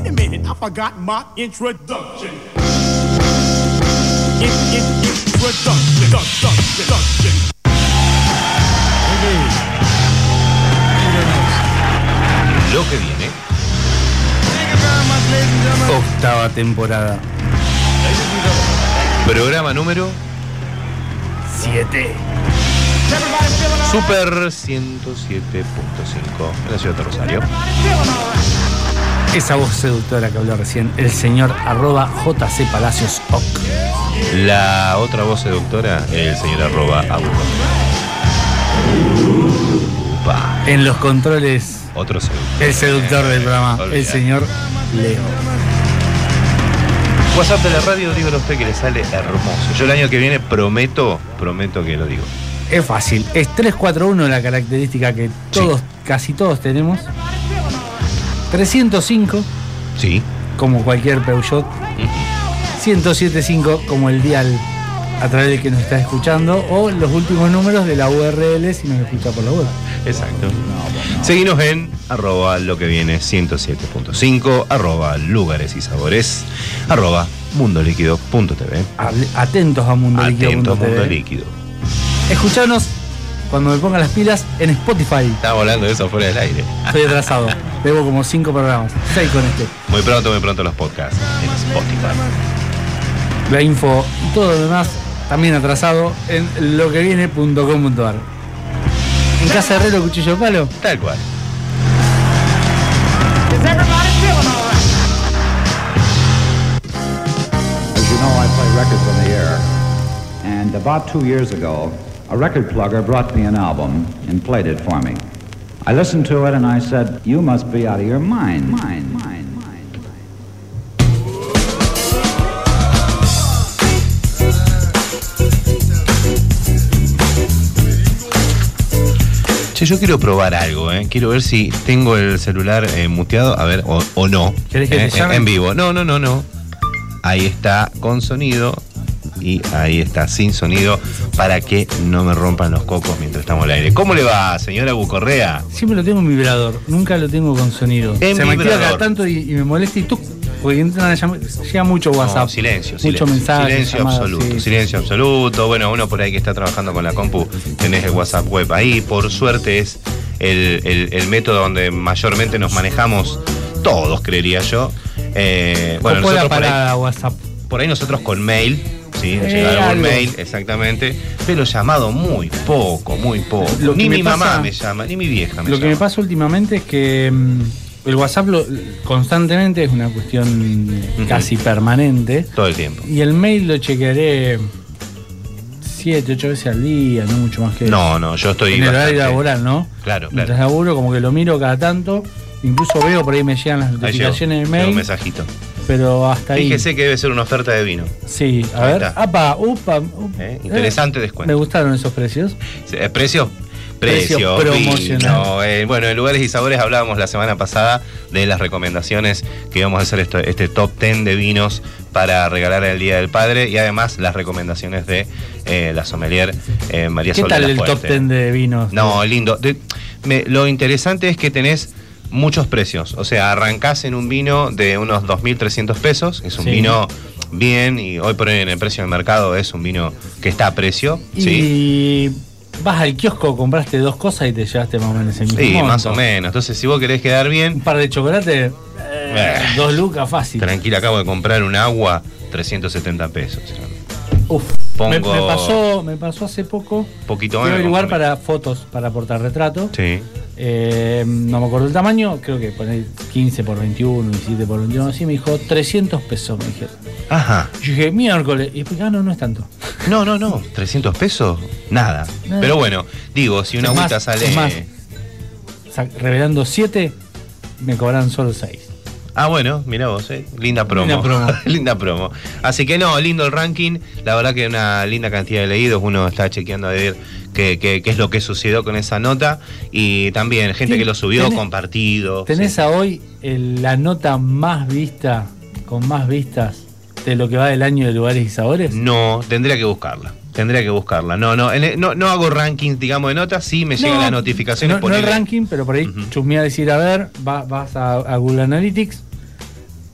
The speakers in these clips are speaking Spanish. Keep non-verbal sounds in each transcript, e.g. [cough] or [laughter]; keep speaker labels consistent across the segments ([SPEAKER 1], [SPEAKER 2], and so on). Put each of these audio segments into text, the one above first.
[SPEAKER 1] wait a minute, I forgot my introduction. In, in, introduction, introduction, introduction.
[SPEAKER 2] Lo que viene.
[SPEAKER 3] Octava temporada.
[SPEAKER 2] Programa número
[SPEAKER 3] 7.
[SPEAKER 2] Super 107.5 en la ciudad de Rosario.
[SPEAKER 3] Esa voz seductora que habló recién, el señor arroba JC Palacios Oc.
[SPEAKER 2] La otra voz seductora, el señor arroba
[SPEAKER 3] En los controles,
[SPEAKER 2] otro seductor.
[SPEAKER 3] el seductor del programa, el
[SPEAKER 2] Olvidate.
[SPEAKER 3] señor Leo.
[SPEAKER 2] WhatsApp de la radio, dígalo a usted que le sale hermoso. Yo el año que viene prometo, prometo que lo digo.
[SPEAKER 3] Es fácil, es 341 la característica que todos, casi todos tenemos. 305,
[SPEAKER 2] Sí.
[SPEAKER 3] como cualquier Peugeot. 1075, como el dial a través del que nos está escuchando. O los últimos números de la URL si nos escucha por la web.
[SPEAKER 2] Exacto. Seguimos en arroba lo que viene 107.5, arroba lugares y sabores, arroba mundoliquido.tv.
[SPEAKER 3] Atentos a Mundo
[SPEAKER 2] Atento a
[SPEAKER 3] Líquido.
[SPEAKER 2] Mundo Líquido.
[SPEAKER 3] Escuchanos cuando me ponga las pilas en Spotify.
[SPEAKER 2] Estamos hablando de eso fuera del aire.
[SPEAKER 3] Estoy atrasado. [laughs] Debo como 5 programas. 6 con este.
[SPEAKER 2] Muy pronto, muy pronto los podcasts en Spotify.
[SPEAKER 3] La info y todo lo demás también atrasado en loqueviene.com.ar. En casa de Herrero Cuchillo Palo.
[SPEAKER 2] Tal cual.
[SPEAKER 4] As you know, I play records on the air. And about two years ago, a record plugger brought me an album and played it for me. I listened to it and I said, You must be out of your mind. Mind, mind, mind.
[SPEAKER 2] Che, yo quiero probar algo, ¿eh? Quiero ver si tengo el celular eh, muteado, a ver, o, o no.
[SPEAKER 3] ¿Querés que
[SPEAKER 2] Eh,
[SPEAKER 3] te llame?
[SPEAKER 2] En vivo. No, no, no, no. Ahí está con sonido y ahí está sin sonido para que no me rompan los cocos mientras estamos al aire. ¿Cómo le va, señora Bucorrea?
[SPEAKER 3] Siempre lo tengo en vibrador. Nunca lo tengo con sonido.
[SPEAKER 2] En
[SPEAKER 3] Se me activa
[SPEAKER 2] vibrador.
[SPEAKER 3] cada tanto y, y me molesta y tú. Porque entran llega mucho WhatsApp.
[SPEAKER 2] No, silencio,
[SPEAKER 3] Mucho
[SPEAKER 2] silencio.
[SPEAKER 3] mensaje.
[SPEAKER 2] Silencio
[SPEAKER 3] llamadas,
[SPEAKER 2] absoluto,
[SPEAKER 3] sí.
[SPEAKER 2] silencio absoluto. Bueno, uno por ahí que está trabajando con la compu, tenés el WhatsApp web ahí. Por suerte es el, el- el método donde mayormente nos manejamos todos, creería yo. Eh, bueno,
[SPEAKER 3] la
[SPEAKER 2] ahí,
[SPEAKER 3] parada WhatsApp.
[SPEAKER 2] por ahí nosotros con mail, sí, nos
[SPEAKER 3] Eh,
[SPEAKER 2] llega algún
[SPEAKER 3] algo.
[SPEAKER 2] mail, exactamente. Pero llamado muy poco, muy poco.
[SPEAKER 3] Lo
[SPEAKER 2] ni mi mamá me llama, ni mi vieja me
[SPEAKER 3] Lo
[SPEAKER 2] llama.
[SPEAKER 3] que me pasa últimamente es que mm, el WhatsApp lo- constantemente es una cuestión casi permanente.
[SPEAKER 2] Todo el tiempo.
[SPEAKER 3] Y el mail lo chequearé siete, ocho veces al día, no mucho más que
[SPEAKER 2] No,
[SPEAKER 3] eso.
[SPEAKER 2] no, yo estoy.
[SPEAKER 3] En el horario laboral, ¿no?
[SPEAKER 2] Claro,
[SPEAKER 3] Mientras
[SPEAKER 2] claro.
[SPEAKER 3] laburo, como que lo miro cada tanto. Incluso veo por ahí me llegan las notificaciones de mail,
[SPEAKER 2] un mensajito.
[SPEAKER 3] Pero hasta ahí.
[SPEAKER 2] Fíjese que debe ser una oferta de vino.
[SPEAKER 3] Sí, a
[SPEAKER 2] Ahí
[SPEAKER 3] ver.
[SPEAKER 2] está.
[SPEAKER 3] Apa, upa, upa.
[SPEAKER 2] ¿eh? Interesante
[SPEAKER 3] Me
[SPEAKER 2] descuento.
[SPEAKER 3] gustaron esos precios.
[SPEAKER 2] Eh, ¿Precio?
[SPEAKER 3] Precio promocional.
[SPEAKER 2] Eh, bueno, en lugares y sabores hablábamos la semana pasada de las recomendaciones que íbamos a hacer esto- este top 10 de vinos para regalar el Día del Padre y además las recomendaciones de eh, la sommelier eh, María
[SPEAKER 3] ¿Qué
[SPEAKER 2] Sol
[SPEAKER 3] tal el top
[SPEAKER 2] Fuerte.
[SPEAKER 3] 10 de vinos?
[SPEAKER 2] No, lindo. De- me- lo interesante es que tenés muchos precios. O sea, arrancás en un vino de unos 2.300 pesos. Es un
[SPEAKER 3] Sí.
[SPEAKER 2] vino bien y hoy por hoy en el precio del mercado es un vino que está a precio.
[SPEAKER 3] Y
[SPEAKER 2] ¿sí?
[SPEAKER 3] vas al kiosco, compraste dos cosas y te llevaste más o menos el mismo
[SPEAKER 2] Sí,
[SPEAKER 3] monto.
[SPEAKER 2] más o menos. Entonces, si vos querés quedar
[SPEAKER 3] Un
[SPEAKER 2] bien,
[SPEAKER 3] par de chocolates, eh,
[SPEAKER 2] Eh.
[SPEAKER 3] dos lucas fácil.
[SPEAKER 2] tranquila, acabo de comprar un agua, 370 pesos.
[SPEAKER 3] Uf.
[SPEAKER 2] Pongo-
[SPEAKER 3] Me, me pasó, me pasó hace poco.
[SPEAKER 2] Poquito más. compré.
[SPEAKER 3] para fotos, para portar retrato.
[SPEAKER 2] Sí.
[SPEAKER 3] Eh, no me acuerdo el tamaño, creo que poner 15 por 21, 17 por 21, así me dijo 300 pesos, me dijeron.
[SPEAKER 2] Ajá.
[SPEAKER 3] Yo dije, miércoles, y después, ah, no, no es tanto.
[SPEAKER 2] No, no, no. 300 pesos, nada.
[SPEAKER 3] Nada.
[SPEAKER 2] Pero bueno, digo, si una agüita sale.
[SPEAKER 3] es más. Revelando 7, me cobran solo 6.
[SPEAKER 2] Ah, bueno, mira vos, eh. linda promo.
[SPEAKER 3] Linda promo. [laughs]
[SPEAKER 2] linda promo. Así que no, lindo el ranking. La verdad que una linda cantidad de leídos. Uno está chequeando a ver qué, qué- qué es lo que sucedió con esa nota. Y también gente que lo subió,
[SPEAKER 3] Tenés-
[SPEAKER 2] compartido.
[SPEAKER 3] ¿Tenés
[SPEAKER 2] Sí.
[SPEAKER 3] a hoy el- la nota más vista, con más vistas, de lo que va del año de lugares y sabores?
[SPEAKER 2] No, tendría que buscarla. Tendría que buscarla. No, no, en el- no, no hago rankings, digamos, de notas. Sí me llegan las notificaciones.
[SPEAKER 3] No, no el ranking, pero por ahí
[SPEAKER 2] Ujú.
[SPEAKER 3] chusmear decir, a ver, va- vas a, a Google Analytics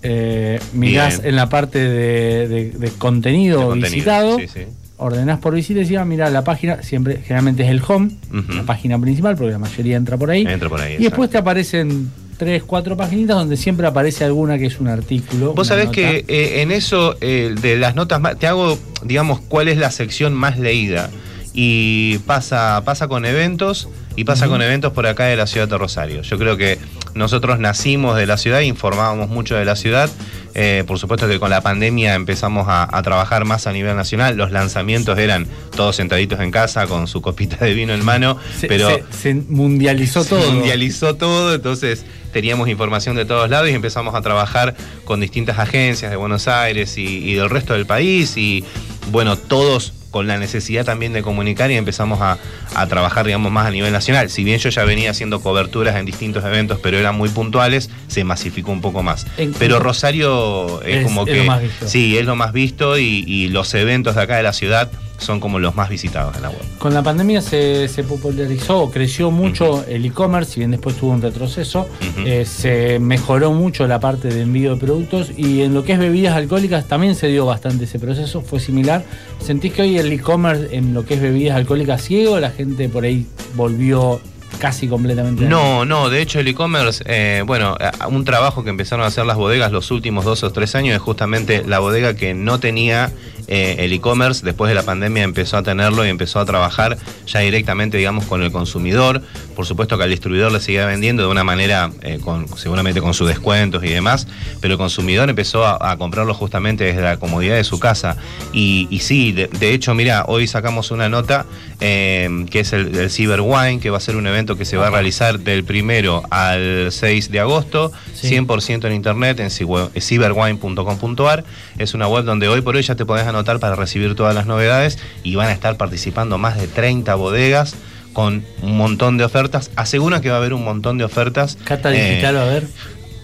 [SPEAKER 3] eh, mirás
[SPEAKER 2] Bien.
[SPEAKER 3] en la parte de, de- de contenido, visitado,
[SPEAKER 2] sí, sí.
[SPEAKER 3] ordenás por visita y decís, ah, mira, la página, siempre, generalmente es el home, la página principal, porque la mayoría entra por ahí.
[SPEAKER 2] Entra por ahí.
[SPEAKER 3] y después te aparecen tres, cuatro paginitas donde siempre aparece alguna que es un artículo.
[SPEAKER 2] Vos sabés
[SPEAKER 3] nota.
[SPEAKER 2] que eh, en eso, eh, de las notas, más- te hago, digamos, cuál es la sección más leída. Y pasa, pasa con eventos y pasa con eventos por acá de la ciudad de Rosario. Yo creo que nosotros nacimos de la ciudad, informábamos mucho de la ciudad. Eh, por supuesto que con la pandemia empezamos a, a trabajar más a nivel nacional. Los lanzamientos eran todos sentaditos en casa con su copita de vino en mano.
[SPEAKER 3] se,
[SPEAKER 2] pero
[SPEAKER 3] se- se mundializó
[SPEAKER 2] se
[SPEAKER 3] todo.
[SPEAKER 2] mundializó todo, entonces teníamos información de todos lados y empezamos a trabajar con distintas agencias de Buenos Aires y, y del resto del país y bueno, todos con la necesidad también de comunicar y empezamos a, a trabajar, digamos, más a nivel nacional. Si bien yo ya venía haciendo coberturas en distintos eventos, pero eran muy puntuales, se masificó un poco más. Pero Rosario es,
[SPEAKER 3] Es-
[SPEAKER 2] como
[SPEAKER 3] es
[SPEAKER 2] que...
[SPEAKER 3] lo más visto.
[SPEAKER 2] Sí, es lo más visto y, y los eventos de acá de la ciudad son como los más visitados en la web.
[SPEAKER 3] Con la pandemia se, se popularizó, creció mucho el e-commerce, si bien después tuvo un retroceso, eh, se mejoró mucho la parte de envío de productos y en lo que es bebidas alcohólicas también se dio bastante ese proceso, fue similar. ¿Sentís que hoy el e-commerce en lo que es bebidas alcohólicas ciego, la gente por ahí volvió casi completamente?
[SPEAKER 2] No, no, de hecho el e-commerce, eh, bueno, un trabajo que empezaron a hacer las bodegas los últimos dos o tres años es justamente la bodega que no tenía eh, el e-commerce, después de la pandemia empezó a tenerlo y empezó a trabajar ya directamente, digamos, con el consumidor. Por supuesto que al distribuidor le seguía vendiendo de una manera, eh, con, seguramente con sus descuentos y demás, pero el consumidor empezó a, a comprarlo justamente desde la comodidad de su casa. Y, y sí, de, de hecho, mira, hoy sacamos una nota eh, que es el, el Cyber Wine, que va a ser un evento que se va a realizar del primero al 6 de agosto,
[SPEAKER 3] Sí.
[SPEAKER 2] 100% en internet, en cyberwine.com.ar. Es una web donde hoy por hoy ya te podés anotar para recibir todas las novedades y van a estar participando más de 30 bodegas con un montón de ofertas. Aseguran que va a haber un montón de ofertas.
[SPEAKER 3] Cata
[SPEAKER 2] Eh,
[SPEAKER 3] digital, a ver.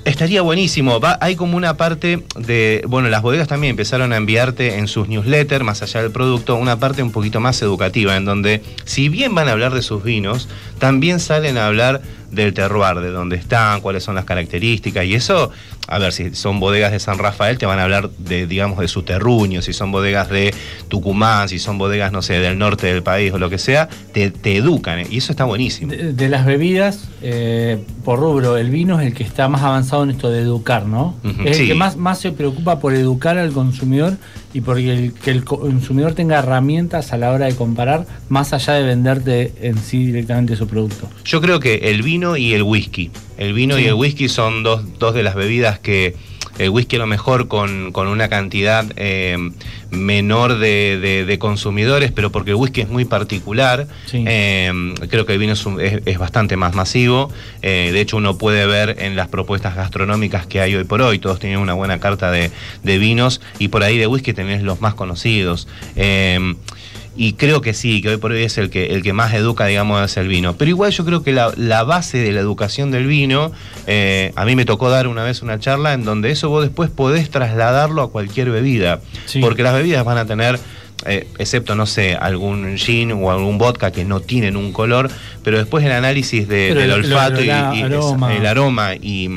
[SPEAKER 2] Estaría buenísimo. Va, hay como una parte de. Bueno, las bodegas también empezaron a enviarte en sus newsletters, más allá del producto, una parte un poquito más educativa, en donde, si bien van a hablar de sus vinos, también salen a hablar del terroir, de dónde están, cuáles son las características. Y eso, a ver, si son bodegas de San Rafael, te van a hablar de, digamos, de su terruño, si son bodegas de Tucumán, si son bodegas, no sé, del norte del país o lo que sea, te, te educan. ¿eh? Y eso está buenísimo.
[SPEAKER 3] De, de las bebidas, eh, por rubro, el vino es el que está más avanzado en esto de educar, ¿no? Es el que más, más se preocupa por educar al consumidor y porque el, que el co- consumidor tenga herramientas a la hora de comparar, más allá de venderte en sí directamente su producto.
[SPEAKER 2] Yo creo que el vino y el whisky. El vino
[SPEAKER 3] Sí.
[SPEAKER 2] y el whisky son dos, dos de las bebidas que el whisky a lo mejor con, con una cantidad eh, menor de, de- de consumidores, pero porque el whisky es muy particular,
[SPEAKER 3] Sí.
[SPEAKER 2] eh, creo que el vino es, un- es- es bastante más masivo. Eh, de hecho, uno puede ver en las propuestas gastronómicas que hay hoy por hoy, todos tienen una buena carta de, de vinos y por ahí de whisky tenés los más conocidos. Eh, y creo que sí, que hoy por hoy es el que, el que más educa, digamos, es el vino. Pero igual yo creo que la, la base de la educación del vino, eh, a mí me tocó dar una vez una charla en donde eso vos después podés trasladarlo a cualquier bebida.
[SPEAKER 3] Sí.
[SPEAKER 2] Porque las bebidas van a tener, eh, excepto, no sé, algún gin o algún vodka que no tienen un color, pero después el análisis de- del
[SPEAKER 3] el- el-
[SPEAKER 2] olfato y-
[SPEAKER 3] el
[SPEAKER 2] y,
[SPEAKER 3] aroma.
[SPEAKER 2] el aroma y,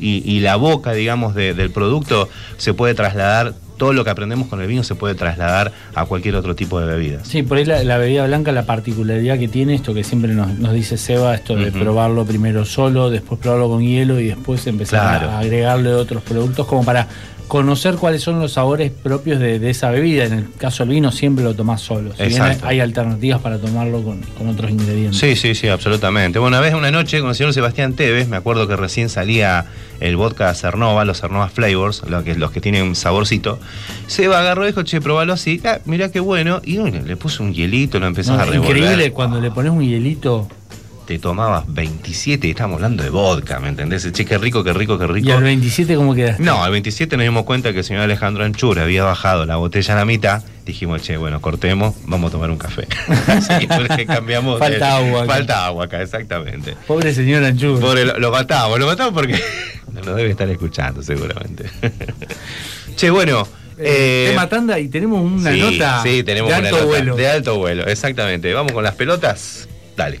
[SPEAKER 2] y- y la boca, digamos, de- del producto se puede trasladar. Todo lo que aprendemos con el vino se puede trasladar a cualquier otro tipo de bebidas.
[SPEAKER 3] Sí, por ahí la, la bebida blanca, la particularidad que tiene, esto que siempre nos, nos dice Seba, esto de probarlo primero solo, después probarlo con hielo y después empezar
[SPEAKER 2] Claro.
[SPEAKER 3] a agregarle otros productos como para conocer cuáles son los sabores propios de, de esa bebida. En el caso del vino siempre lo tomás solo. Si bien hay, alternativas para tomarlo con, con otros ingredientes.
[SPEAKER 2] Sí, sí, sí, absolutamente. Bueno, una vez, una noche, con el señor Sebastián Tevez, me acuerdo que recién salía el vodka Cernova, los Cernova Flavors, lo que, los que tienen un saborcito. Seba agarró y dijo, che, probalo así. Ah, mirá qué bueno. Y bueno, le puso un hielito, lo empezás
[SPEAKER 3] No,
[SPEAKER 2] a revolver.
[SPEAKER 3] increíble cuando le pones un hielito
[SPEAKER 2] Te tomabas 27 y estamos hablando de vodka, ¿me entendés? Che, qué rico, qué rico, qué rico.
[SPEAKER 3] y al 27 como quedaste.
[SPEAKER 2] No, al 27 nos dimos cuenta que el señor Alejandro Anchura había bajado la botella a la mitad. Dijimos, che, bueno, cortemos, vamos a tomar un café. [laughs] Así que cambiamos.
[SPEAKER 3] Falta
[SPEAKER 2] el-
[SPEAKER 3] agua acá.
[SPEAKER 2] Falta agua acá, exactamente.
[SPEAKER 3] Pobre señor Anchur.
[SPEAKER 2] Pobre, lo, lo matamos, lo matamos porque [laughs] no nos debe estar escuchando seguramente. [laughs] che, bueno.
[SPEAKER 3] Eh,
[SPEAKER 2] eh,
[SPEAKER 3] tema tanda y tenemos una
[SPEAKER 2] sí,
[SPEAKER 3] nota
[SPEAKER 2] sí, tenemos
[SPEAKER 3] de
[SPEAKER 2] una
[SPEAKER 3] alto
[SPEAKER 2] nota
[SPEAKER 3] vuelo.
[SPEAKER 2] de alto vuelo, exactamente. Vamos con las pelotas. Dale.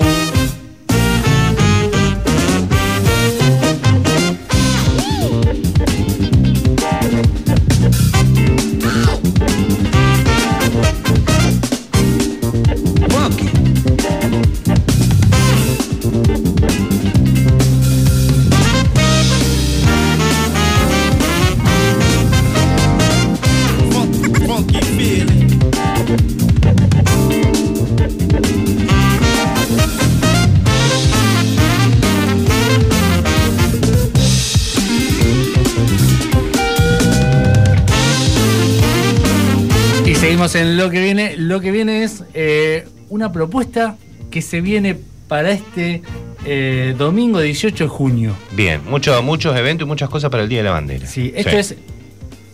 [SPEAKER 3] Lo que viene es eh, una propuesta que se viene para este eh, domingo 18 de junio.
[SPEAKER 2] Bien, mucho- muchos eventos y muchas cosas para el Día de la Bandera.
[SPEAKER 3] Sí, esto es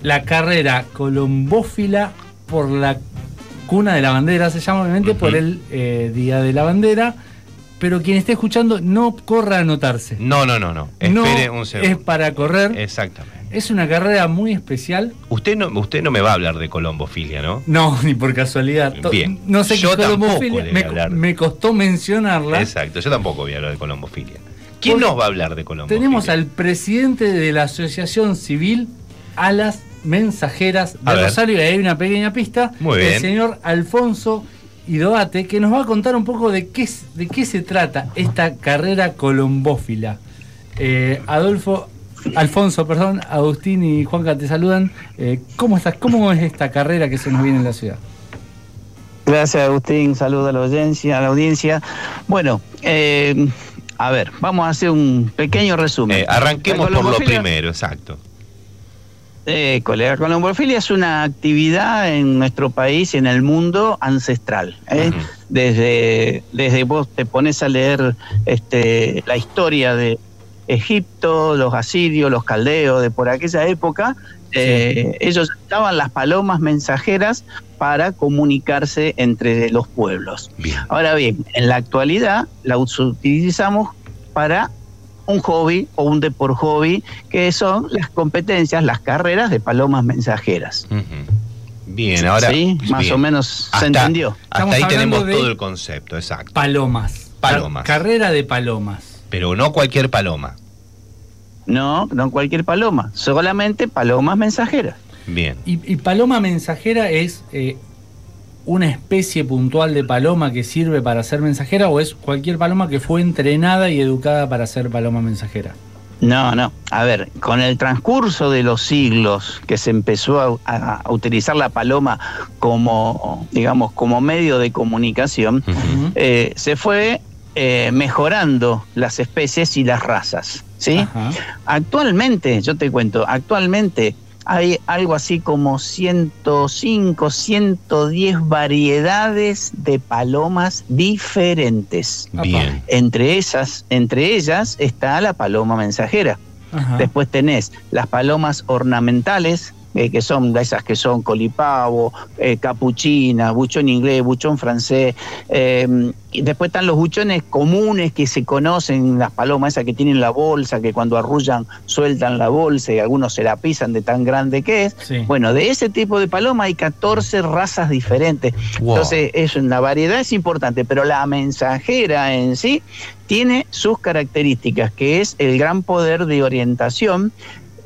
[SPEAKER 3] la carrera colombófila por la cuna de la bandera, se llama obviamente por el eh, Día de la Bandera. Pero quien esté escuchando, no corra a anotarse.
[SPEAKER 2] No, no, no, no.
[SPEAKER 3] No
[SPEAKER 2] Espere un segundo.
[SPEAKER 3] es para correr.
[SPEAKER 2] Exactamente.
[SPEAKER 3] Es una carrera muy especial.
[SPEAKER 2] Usted no, usted no me va a hablar de colombofilia, ¿no?
[SPEAKER 3] No, [laughs] ni por casualidad.
[SPEAKER 2] Bien.
[SPEAKER 3] No sé
[SPEAKER 2] Yo
[SPEAKER 3] qué colombofilia. Me, me costó mencionarla.
[SPEAKER 2] Exacto, yo tampoco voy a hablar de colombofilia. ¿Quién
[SPEAKER 3] Porque
[SPEAKER 2] nos va a hablar de colombofilia?
[SPEAKER 3] Tenemos al presidente de la Asociación Civil Alas Mensajeras de. Rosario, y ahí hay una pequeña pista.
[SPEAKER 2] Muy
[SPEAKER 3] El
[SPEAKER 2] bien.
[SPEAKER 3] señor Alfonso Idoate, que nos va a contar un poco de qué, de qué se trata esta carrera colombófila. Eh, Adolfo, Alfonso, perdón, Agustín y Juanca te saludan. Eh, ¿Cómo estás? ¿Cómo es esta carrera que se nos viene en la ciudad?
[SPEAKER 5] Gracias Agustín, saludo a la audiencia. A la audiencia. Bueno, eh, a ver, vamos a hacer un pequeño resumen.
[SPEAKER 2] Eh, arranquemos
[SPEAKER 5] La
[SPEAKER 2] por lo primero, exacto.
[SPEAKER 5] Eh, colega, colombofilia es una actividad en nuestro país y en el mundo ancestral. ¿eh? Desde, desde vos te pones a leer este, la historia de Egipto, los asirios, los caldeos, de por aquella época, eh, ellos usaban las palomas mensajeras para comunicarse entre los pueblos.
[SPEAKER 2] Bien.
[SPEAKER 5] Ahora bien, en la actualidad la utilizamos para un hobby o un de por hobby, que son las competencias, las carreras de palomas mensajeras.
[SPEAKER 2] Bien, ahora.
[SPEAKER 5] ¿Sí? Más
[SPEAKER 2] bien.
[SPEAKER 5] o menos se entendió.
[SPEAKER 2] Hasta
[SPEAKER 3] Estamos
[SPEAKER 2] ahí tenemos todo el concepto, exacto.
[SPEAKER 3] Palomas.
[SPEAKER 2] Palomas.
[SPEAKER 3] Car- carrera de palomas.
[SPEAKER 2] Pero no cualquier paloma.
[SPEAKER 5] No, no cualquier paloma, solamente palomas mensajeras.
[SPEAKER 2] Bien.
[SPEAKER 3] Y, y paloma mensajera es eh, una especie puntual de paloma que sirve para ser mensajera o es cualquier paloma que fue entrenada y educada para ser paloma mensajera.
[SPEAKER 5] No, no. A ver, con el transcurso de los siglos que se empezó a, utilizar la paloma como, digamos, como medio de comunicación, eh, se fue eh, mejorando las especies y las razas. ¿sí?
[SPEAKER 3] Ajá.
[SPEAKER 5] Actualmente, yo te cuento, actualmente hay algo así como 105, 110 variedades de palomas diferentes.
[SPEAKER 2] Bien.
[SPEAKER 5] Entre esas, entre ellas está la paloma mensajera.
[SPEAKER 3] Ajá.
[SPEAKER 5] Después tenés las palomas ornamentales, eh, que son esas que son colipavo, eh, capuchina, buchón inglés, buchón francés. eh, y después están los buchones comunes que se conocen, las palomas esas que tienen la bolsa, que cuando arrullan sueltan la bolsa y algunos se la pisan de tan grande que es.
[SPEAKER 3] Sí.
[SPEAKER 5] Bueno, de ese tipo de paloma hay 14 razas diferentes.
[SPEAKER 2] Wow.
[SPEAKER 5] Entonces, es una variedad es importante, pero la mensajera en sí tiene sus características, que es el gran poder de orientación,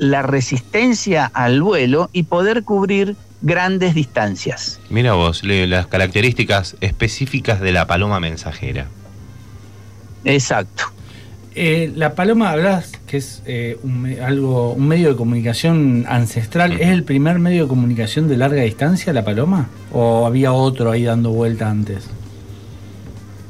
[SPEAKER 5] la resistencia al vuelo y poder cubrir grandes distancias.
[SPEAKER 2] Mira vos, le- las características específicas de la paloma mensajera.
[SPEAKER 5] Exacto.
[SPEAKER 3] Eh, la paloma, hablas que es eh, un, algo, un medio de comunicación ancestral. ¿Es el primer medio de comunicación de larga distancia la paloma? ¿O había otro ahí dando vuelta antes?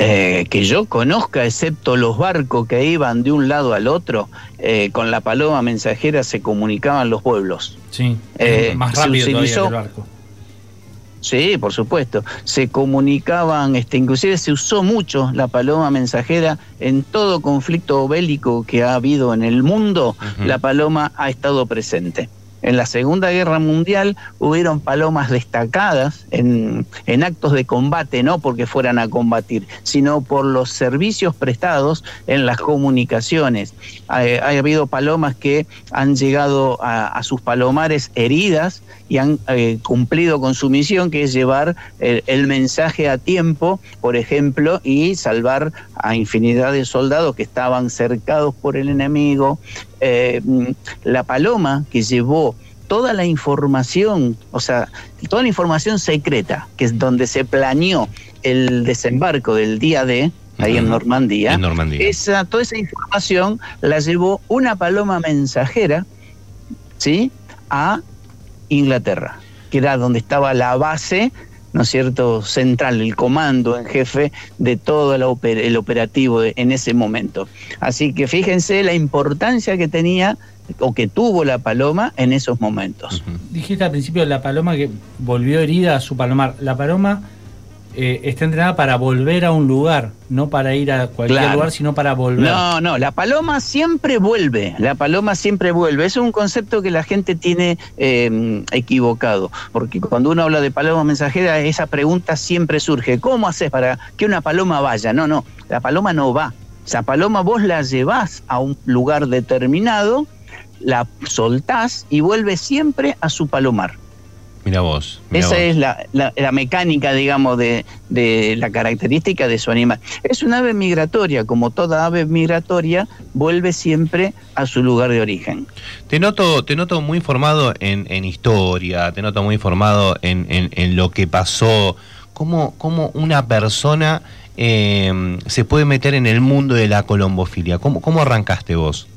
[SPEAKER 5] Eh, que yo conozca, excepto los barcos que iban de un lado al otro, eh, con la paloma mensajera se comunicaban los pueblos.
[SPEAKER 3] Sí,
[SPEAKER 5] Eh,
[SPEAKER 3] más rápido
[SPEAKER 5] utilizó-
[SPEAKER 3] el barco.
[SPEAKER 5] Sí, por supuesto. Se comunicaban, este, inclusive se usó mucho la paloma mensajera en todo conflicto bélico que ha habido en el mundo. La paloma ha estado presente. En la Segunda Guerra Mundial hubieron palomas destacadas en, en, actos de combate, no porque fueran a combatir, sino por los servicios prestados en las comunicaciones. Ha, ha habido palomas que han llegado a, sus palomares heridas y han eh, cumplido con su misión, que es llevar el, mensaje a tiempo, por ejemplo, y salvar a infinidad de soldados que estaban cercados por el enemigo. Eh, la paloma que llevó toda la información, o sea, toda la información secreta, que es donde se planeó el desembarco del día D, ahí en Normandía,
[SPEAKER 2] En Normandía.
[SPEAKER 5] Esa, toda esa información la llevó una paloma mensajera, ¿sí? A Inglaterra, que era donde estaba la base, ¿no es cierto?, central, el comando en jefe de todo el, el operativo de, en ese momento. Así que fíjense la importancia que tenía o que tuvo la paloma en esos momentos.
[SPEAKER 3] Dijiste al principio la paloma que volvió herida a su palomar. La paloma eh, está entrenada para volver a un lugar, no para ir a cualquier claro. lugar, sino para volver.
[SPEAKER 5] No, no, la paloma siempre vuelve, la paloma siempre vuelve. Es un concepto que la gente tiene eh, equivocado, porque cuando uno habla de paloma mensajera, esa pregunta siempre surge, ¿cómo haces para que una paloma vaya? No, no, la paloma no va. Esa paloma vos la llevás a un lugar determinado, la soltás y vuelve siempre a su palomar.
[SPEAKER 2] Mira vos. Mirá
[SPEAKER 5] Esa
[SPEAKER 2] vos.
[SPEAKER 5] es la, la, la, mecánica, digamos, de, de, la característica de su animal. Es una ave migratoria, como toda ave migratoria, vuelve siempre a su lugar de origen.
[SPEAKER 2] Te noto, te noto muy informado en, en historia, te noto muy informado en, en, en lo que pasó. ¿Cómo, cómo una persona eh, se puede meter en el mundo de la colombofilia? ¿Cómo, cómo arrancaste vos?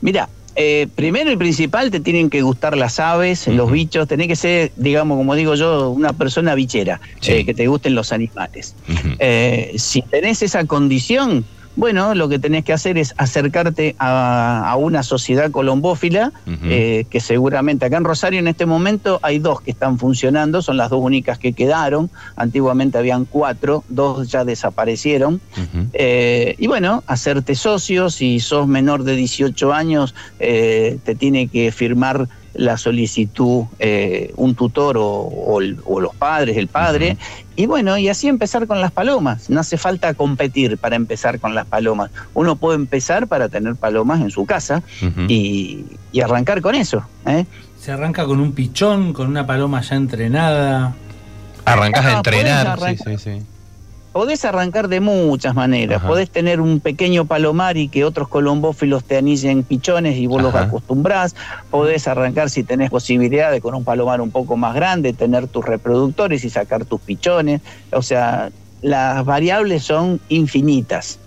[SPEAKER 5] Mira, eh, primero y principal te tienen que gustar las aves, uh -huh. los bichos, tenés que ser, digamos, como digo yo, una persona bichera, sí. eh, que te gusten los animales. Uh -huh. si tenés esa condición, bueno, lo que tenés que hacer es acercarte a, a una sociedad colombófila, uh -huh. eh, que seguramente acá en Rosario en este momento hay dos que están funcionando, son las dos únicas que quedaron, antiguamente habían cuatro, dos ya desaparecieron, uh -huh. eh, y bueno, hacerte socio, si sos menor de 18 años, eh, te tiene que firmar la solicitud eh, un tutor o, o, o, los padres, el padre, uh -huh. y bueno, y así empezar con las palomas. No hace falta competir para empezar con las palomas. Uno puede empezar para tener palomas en su casa uh -huh. y, y, arrancar con eso. ¿eh?
[SPEAKER 3] Se arranca con un pichón, con una paloma ya entrenada.
[SPEAKER 2] Arrancas ah, a entrenar, sí, sí, sí
[SPEAKER 5] podés arrancar de muchas maneras. Ajá. Podés tener un pequeño palomar y que otros colombófilos te anillen pichones y vos Ajá. los acostumbrás. Podés arrancar si tenés posibilidad de con un palomar un poco más grande, tener tus reproductores y sacar tus pichones. O sea, las variables son infinitas.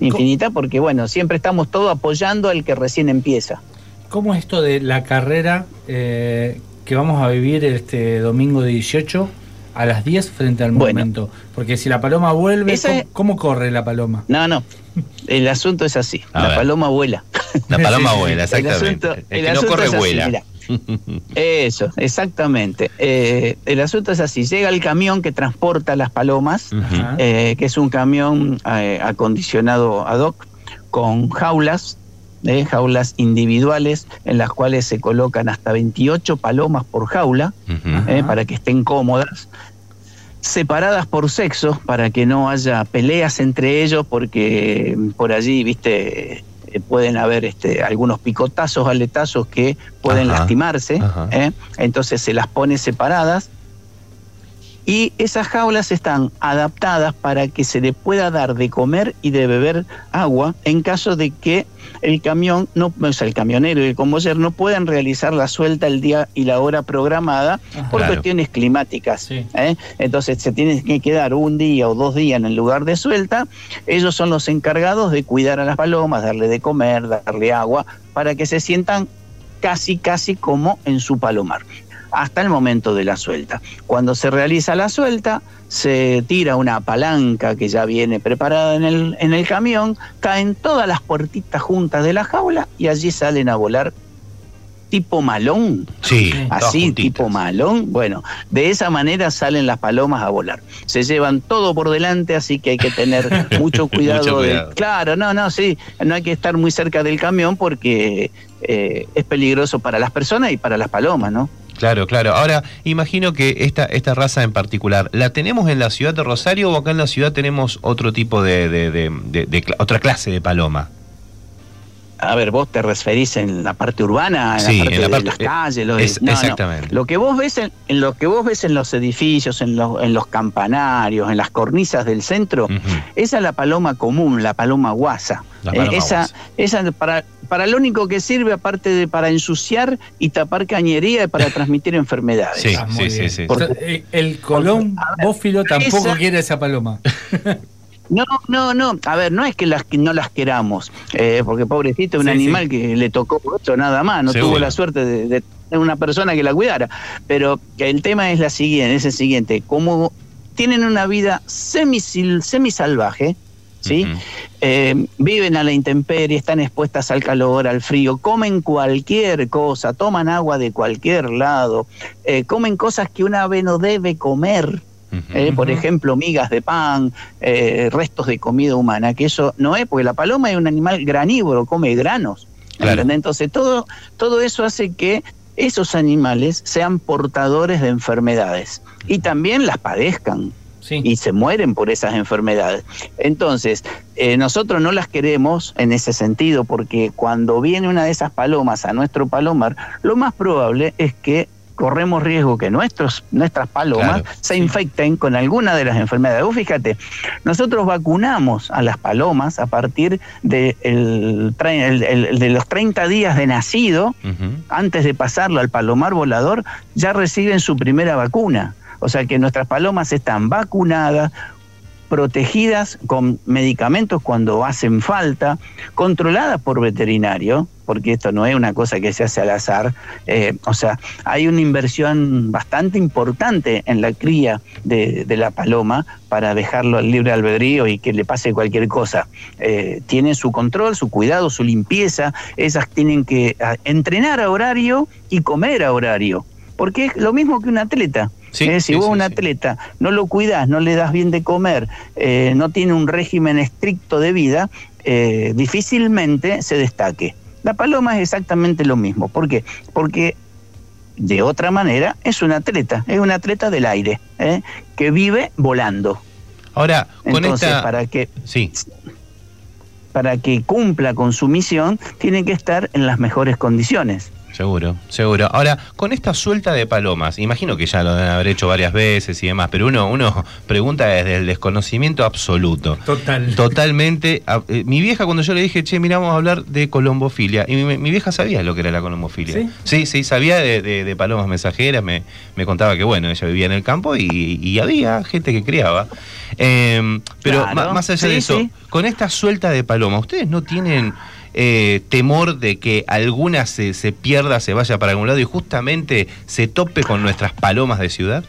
[SPEAKER 5] Infinitas porque, bueno, siempre estamos todos apoyando al que recién empieza.
[SPEAKER 3] ¿Cómo es esto de la carrera eh, que vamos a vivir este domingo 18? A las 10 frente al bueno, momento. Porque si la paloma vuelve, ¿cómo, es... ¿cómo, corre la paloma?
[SPEAKER 5] No, no. El asunto es así. A la ver. paloma vuela.
[SPEAKER 2] La paloma vuela, exactamente. El, asunto, el, el que no corre
[SPEAKER 5] así,
[SPEAKER 2] vuela.
[SPEAKER 5] Mira. Eso, exactamente. Eh, el asunto es así, llega el camión que transporta las palomas, uh -huh. eh, que es un camión eh, acondicionado ad hoc con jaulas, eh, jaulas individuales en las cuales se colocan hasta 28 palomas por jaula uh -huh. eh, para que estén cómodas separadas por sexo para que no haya peleas entre ellos porque por allí viste eh, pueden haber este, algunos picotazos aletazos que pueden ajá, lastimarse ¿eh? entonces se las pone separadas y esas jaulas están adaptadas para que se le pueda dar de comer y de beber agua en caso de que el camión, no, o sea, el camionero y el convoyer no puedan realizar la suelta el día y la hora programada por claro. cuestiones climáticas. Sí. ¿eh? Entonces se tiene que quedar un día o dos días en el lugar de suelta. Ellos son los encargados de cuidar a las palomas, darle de comer, darle agua, para que se sientan casi, casi como en su palomar hasta el momento de la suelta. Cuando se realiza la suelta, se tira una palanca que ya viene preparada en el, en el camión, caen todas las puertitas juntas de la jaula y allí salen a volar tipo malón.
[SPEAKER 2] Sí,
[SPEAKER 5] Así, tipo malón. Bueno, de esa manera salen las palomas a volar. Se llevan todo por delante, así que hay que tener [laughs] mucho cuidado.
[SPEAKER 2] Mucho
[SPEAKER 5] de- claro, no, no, sí. No hay que estar muy cerca del camión porque eh, es peligroso para las personas y para las palomas, ¿no?
[SPEAKER 2] Claro, claro. Ahora, imagino que esta, esta raza en particular, ¿la tenemos en la ciudad de Rosario o acá en la ciudad tenemos otro tipo de, de- de- otra clase de paloma?
[SPEAKER 5] A ver, vos te referís en la parte urbana, en
[SPEAKER 2] Sí,
[SPEAKER 5] la parte
[SPEAKER 2] en la
[SPEAKER 5] de
[SPEAKER 2] parte-
[SPEAKER 5] las calles, lo de-
[SPEAKER 2] es-
[SPEAKER 5] no, no.
[SPEAKER 2] exactamente.
[SPEAKER 5] Lo que vos ves en, en lo que vos ves en los edificios, en los, en los campanarios, en las cornisas del centro,
[SPEAKER 2] Ujú.
[SPEAKER 5] esa es la paloma común, la paloma guasa.
[SPEAKER 2] La
[SPEAKER 5] Eh, esa,
[SPEAKER 2] guasa.
[SPEAKER 5] esa para, para lo único que sirve, aparte de para ensuciar y tapar cañería, es para transmitir [laughs] enfermedades.
[SPEAKER 2] Sí,
[SPEAKER 3] Ah,
[SPEAKER 2] sí, sí,
[SPEAKER 3] sea, eh, el colón bófilo tampoco
[SPEAKER 5] esa-
[SPEAKER 3] quiere esa paloma. [laughs]
[SPEAKER 5] No, no, no. A ver, no es que las que no las queramos, eh, porque pobrecito, un
[SPEAKER 3] Sí,
[SPEAKER 5] animal
[SPEAKER 3] sí.
[SPEAKER 5] que le tocó esto nada más, no
[SPEAKER 2] Seguro.
[SPEAKER 5] tuvo la suerte de, de tener una persona que la cuidara. Pero el tema es la siguiente, es el siguiente, como tienen una vida semi semisalvaje, ¿sí? Eh, viven a la intemperie, están expuestas al calor, al frío, comen cualquier cosa, toman agua de cualquier lado, eh, comen cosas que un ave no debe comer. Eh, por ejemplo, migas de pan, eh, restos de comida humana, que eso no es, porque la paloma es un animal granívorO, come granos.
[SPEAKER 2] Claro.
[SPEAKER 5] Entonces, todo, todo eso hace que esos animales sean portadores de enfermedades y también las padezcan
[SPEAKER 3] Sí.
[SPEAKER 5] y se mueren por esas enfermedades. Entonces, eh, nosotros no las queremos en ese sentido, porque cuando viene una de esas palomas a nuestro palomar, lo más probable es que corremos riesgo que nuestros, nuestras palomas
[SPEAKER 2] Claro,
[SPEAKER 5] se infecten con alguna de las enfermedades. Vos fíjate, nosotros vacunamos a las palomas a partir de, el tre- el- el- de los 30 días de nacido, antes de pasarlo al palomar volador, ya reciben su primera vacuna. O sea que nuestras palomas están vacunadas, protegidas con medicamentos cuando hacen falta, controladas por veterinario, porque esto no es una cosa que se hace al azar. eh, o sea, hay una inversión bastante importante en la cría de, la paloma para dejarlo al libre albedrío y que le pase cualquier cosa. Eh, tienen su control, su cuidado, su limpieza. Esas tienen que ah, entrenar a horario y comer a horario. Porque es lo mismo que un atleta.
[SPEAKER 2] Sí,
[SPEAKER 5] Eh, si
[SPEAKER 2] sí,
[SPEAKER 5] vos
[SPEAKER 2] sí,
[SPEAKER 5] un atleta no lo cuidás, no le das bien de comer, eh, no tiene un régimen estricto de vida, eh, difícilmente se destaque. La paloma es exactamente lo mismo. ¿Por qué? Porque de otra manera es un atleta, es un atleta del aire, que vive volando.
[SPEAKER 2] Ahora, con
[SPEAKER 5] Entonces,
[SPEAKER 2] esta...
[SPEAKER 5] para que
[SPEAKER 2] Sí,
[SPEAKER 5] para que cumpla con su misión, tiene que estar en las mejores condiciones.
[SPEAKER 2] Seguro, seguro. Ahora, con esta suelta de palomas, imagino que ya lo deben haber hecho varias veces y demás, pero uno, uno [laughs] pregunta desde el desconocimiento absoluto.
[SPEAKER 3] Total.
[SPEAKER 2] Totalmente. a- eh, mi vieja, cuando yo le dije, che, mira, vamos a hablar de colombofilia, y mi, mi vieja sabía lo que era la colombofilia.
[SPEAKER 3] ¿Sí?
[SPEAKER 2] Sí, sí, sabía de, de- de palomas mensajeras, me, me contaba que, bueno, ella vivía en el campo y, y había gente que criaba. Eh, pero
[SPEAKER 5] Claro,
[SPEAKER 2] más allá de eso,
[SPEAKER 5] sí.
[SPEAKER 2] con esta suelta de palomas, ¿ustedes no tienen eh, temor de que alguna se, se pierda, se vaya para algún lado y justamente se tope con nuestras palomas de ciudad?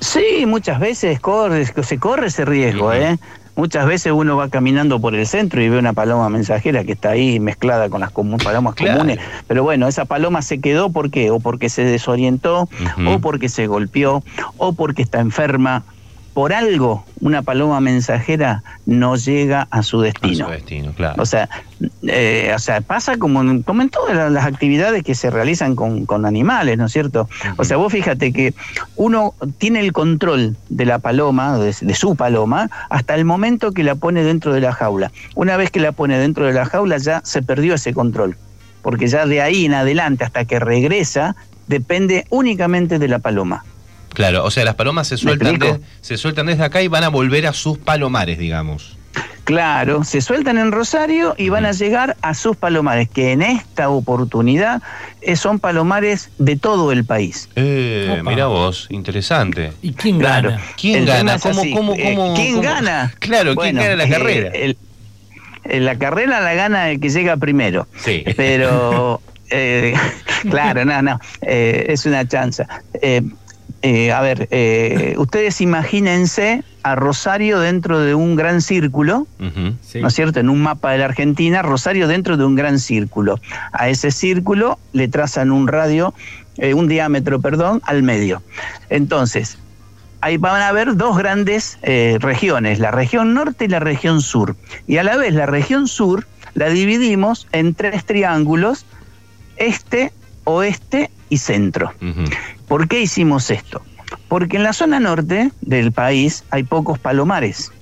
[SPEAKER 5] Sí, muchas veces corre, se corre ese riesgo. ¿eh? Muchas veces uno va caminando por el centro y ve una paloma mensajera que está ahí mezclada con las palomas
[SPEAKER 2] Claro.
[SPEAKER 5] comunes. Pero bueno, esa paloma se quedó, ¿por qué? O porque se desorientó, o porque se golpeó, o porque está enferma. Por algo, una paloma mensajera no llega a su
[SPEAKER 2] A
[SPEAKER 5] destino.
[SPEAKER 2] su destino, claro.
[SPEAKER 5] O sea, eh, o sea, pasa como en, como en todas la- las actividades que se realizan con, con animales, ¿no es cierto? O sea, vos fíjate que uno tiene el control de la paloma, de, de su paloma, hasta el momento que la pone dentro de la jaula. Una vez que la pone dentro de la jaula ya se perdió ese control, porque ya de ahí en adelante hasta que regresa depende únicamente de la paloma.
[SPEAKER 2] Claro, o sea, las palomas se sueltan, de- se sueltan desde acá y van a volver a sus palomares, digamos.
[SPEAKER 5] Claro, se sueltan en Rosario y van a llegar a sus palomares, que en esta oportunidad eh, son palomares de todo el país.
[SPEAKER 2] Eh, mira vos, interesante.
[SPEAKER 3] ¿Y quién
[SPEAKER 5] Claro.
[SPEAKER 3] gana?
[SPEAKER 2] ¿Quién
[SPEAKER 5] El
[SPEAKER 2] gana?
[SPEAKER 5] es
[SPEAKER 2] ¿Cómo,
[SPEAKER 5] así,
[SPEAKER 2] cómo,
[SPEAKER 5] eh,
[SPEAKER 2] cómo-
[SPEAKER 5] ¿Quién
[SPEAKER 2] cómo-
[SPEAKER 5] gana?
[SPEAKER 2] Claro, ¿quién
[SPEAKER 5] Bueno,
[SPEAKER 2] gana la
[SPEAKER 5] eh,
[SPEAKER 2] carrera?
[SPEAKER 5] el- eh, la carrera la gana el que llega primero.
[SPEAKER 2] Sí.
[SPEAKER 5] Pero, eh, [laughs] claro, no, no, eh, es una chanza. Eh, a ver, eh, ustedes imagínense a Rosario dentro de un gran círculo.
[SPEAKER 3] Sí.
[SPEAKER 5] ¿no es cierto? En un mapa de la Argentina, Rosario dentro de un gran círculo. A ese círculo le trazan un radio, eh, un diámetro, perdón, al medio. Entonces, ahí van a haber dos grandes eh, regiones, la región norte y la región sur. Y a la vez la región sur la dividimos en tres triángulos, este, oeste y centro. ¿Por qué hicimos esto? Porque en la zona norte del país hay pocos palomares.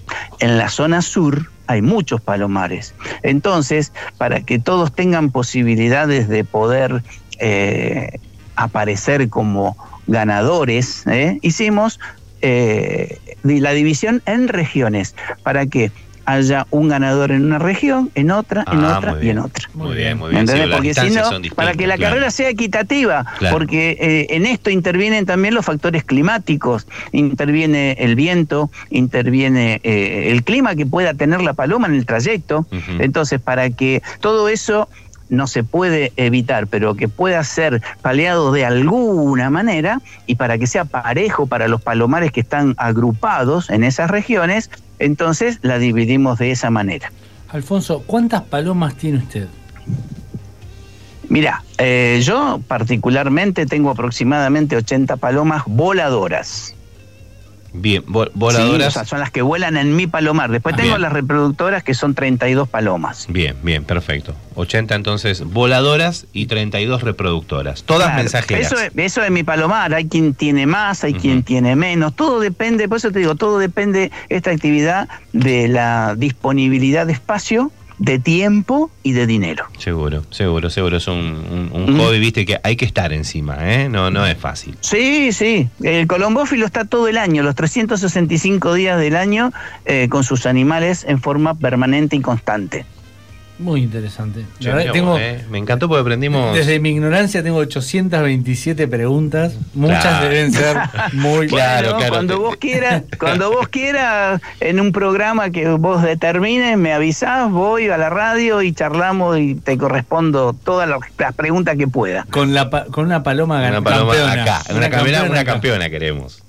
[SPEAKER 5] En la zona sur hay muchos palomares. Entonces, para que todos tengan posibilidades de poder eh, aparecer como ganadores, ¿eh? hicimos eh, la división en regiones para que haya un ganador en una región, en otra, en
[SPEAKER 2] Ah,
[SPEAKER 5] otra y en otra.
[SPEAKER 2] Muy bien, muy
[SPEAKER 5] ¿Me
[SPEAKER 2] bien. Sí,
[SPEAKER 5] porque si no, para que la
[SPEAKER 2] claro.
[SPEAKER 5] carrera sea equitativa,
[SPEAKER 2] Claro.
[SPEAKER 5] porque eh, en esto intervienen también los factores climáticos, interviene el viento, interviene eh, el clima que pueda tener la paloma en el trayecto. Entonces, para que todo eso no se puede evitar, pero que pueda ser paliado de alguna manera y para que sea parejo para los palomares que están agrupados en esas regiones, entonces la dividimos de esa manera.
[SPEAKER 3] Alfonso, ¿cuántas palomas tiene usted?
[SPEAKER 5] Mira, eh, yo particularmente tengo aproximadamente 80 palomas voladoras.
[SPEAKER 2] Bien, vo-
[SPEAKER 5] Sí, o
[SPEAKER 2] voladoras.
[SPEAKER 5] sea, son las que vuelan en mi palomar. Después
[SPEAKER 2] Ah,
[SPEAKER 5] tengo
[SPEAKER 2] bien.
[SPEAKER 5] las reproductoras que son 32 palomas.
[SPEAKER 2] Bien, bien, perfecto. 80 entonces voladoras y 32 reproductoras. Todas
[SPEAKER 5] Claro,
[SPEAKER 2] mensajeras.
[SPEAKER 5] Eso es, eso es mi palomar. Hay quien tiene más, hay quien tiene menos. Todo depende, por eso te digo, todo depende esta actividad de la disponibilidad de espacio, de tiempo y de dinero.
[SPEAKER 2] Seguro, seguro, seguro. Es un, un- un
[SPEAKER 5] Mm.
[SPEAKER 2] hobby, viste, que hay que estar encima, ¿eh? No, no es fácil.
[SPEAKER 5] Sí, sí. El colombófilo está todo el año, los 365 días del año, eh, con sus animales en forma permanente y constante.
[SPEAKER 3] Muy interesante. La verdad, tengo,
[SPEAKER 2] vos, ¿eh? Me encantó porque aprendimos.
[SPEAKER 3] Desde mi ignorancia tengo 827 preguntas. Muchas
[SPEAKER 2] Claro.
[SPEAKER 3] deben ser muy [laughs]
[SPEAKER 2] Claro,
[SPEAKER 5] Bueno,
[SPEAKER 2] claro.
[SPEAKER 5] Cuando vos quieras, cuando vos quieras, en un programa que vos determines, me avisás, voy a la radio y charlamos y te correspondo todas las preguntas que pueda.
[SPEAKER 3] Con, la, pa- con una paloma
[SPEAKER 2] Una
[SPEAKER 3] gan-
[SPEAKER 2] paloma
[SPEAKER 3] campeona.
[SPEAKER 2] acá. Una, campeona, una
[SPEAKER 3] acá.
[SPEAKER 2] campeona queremos.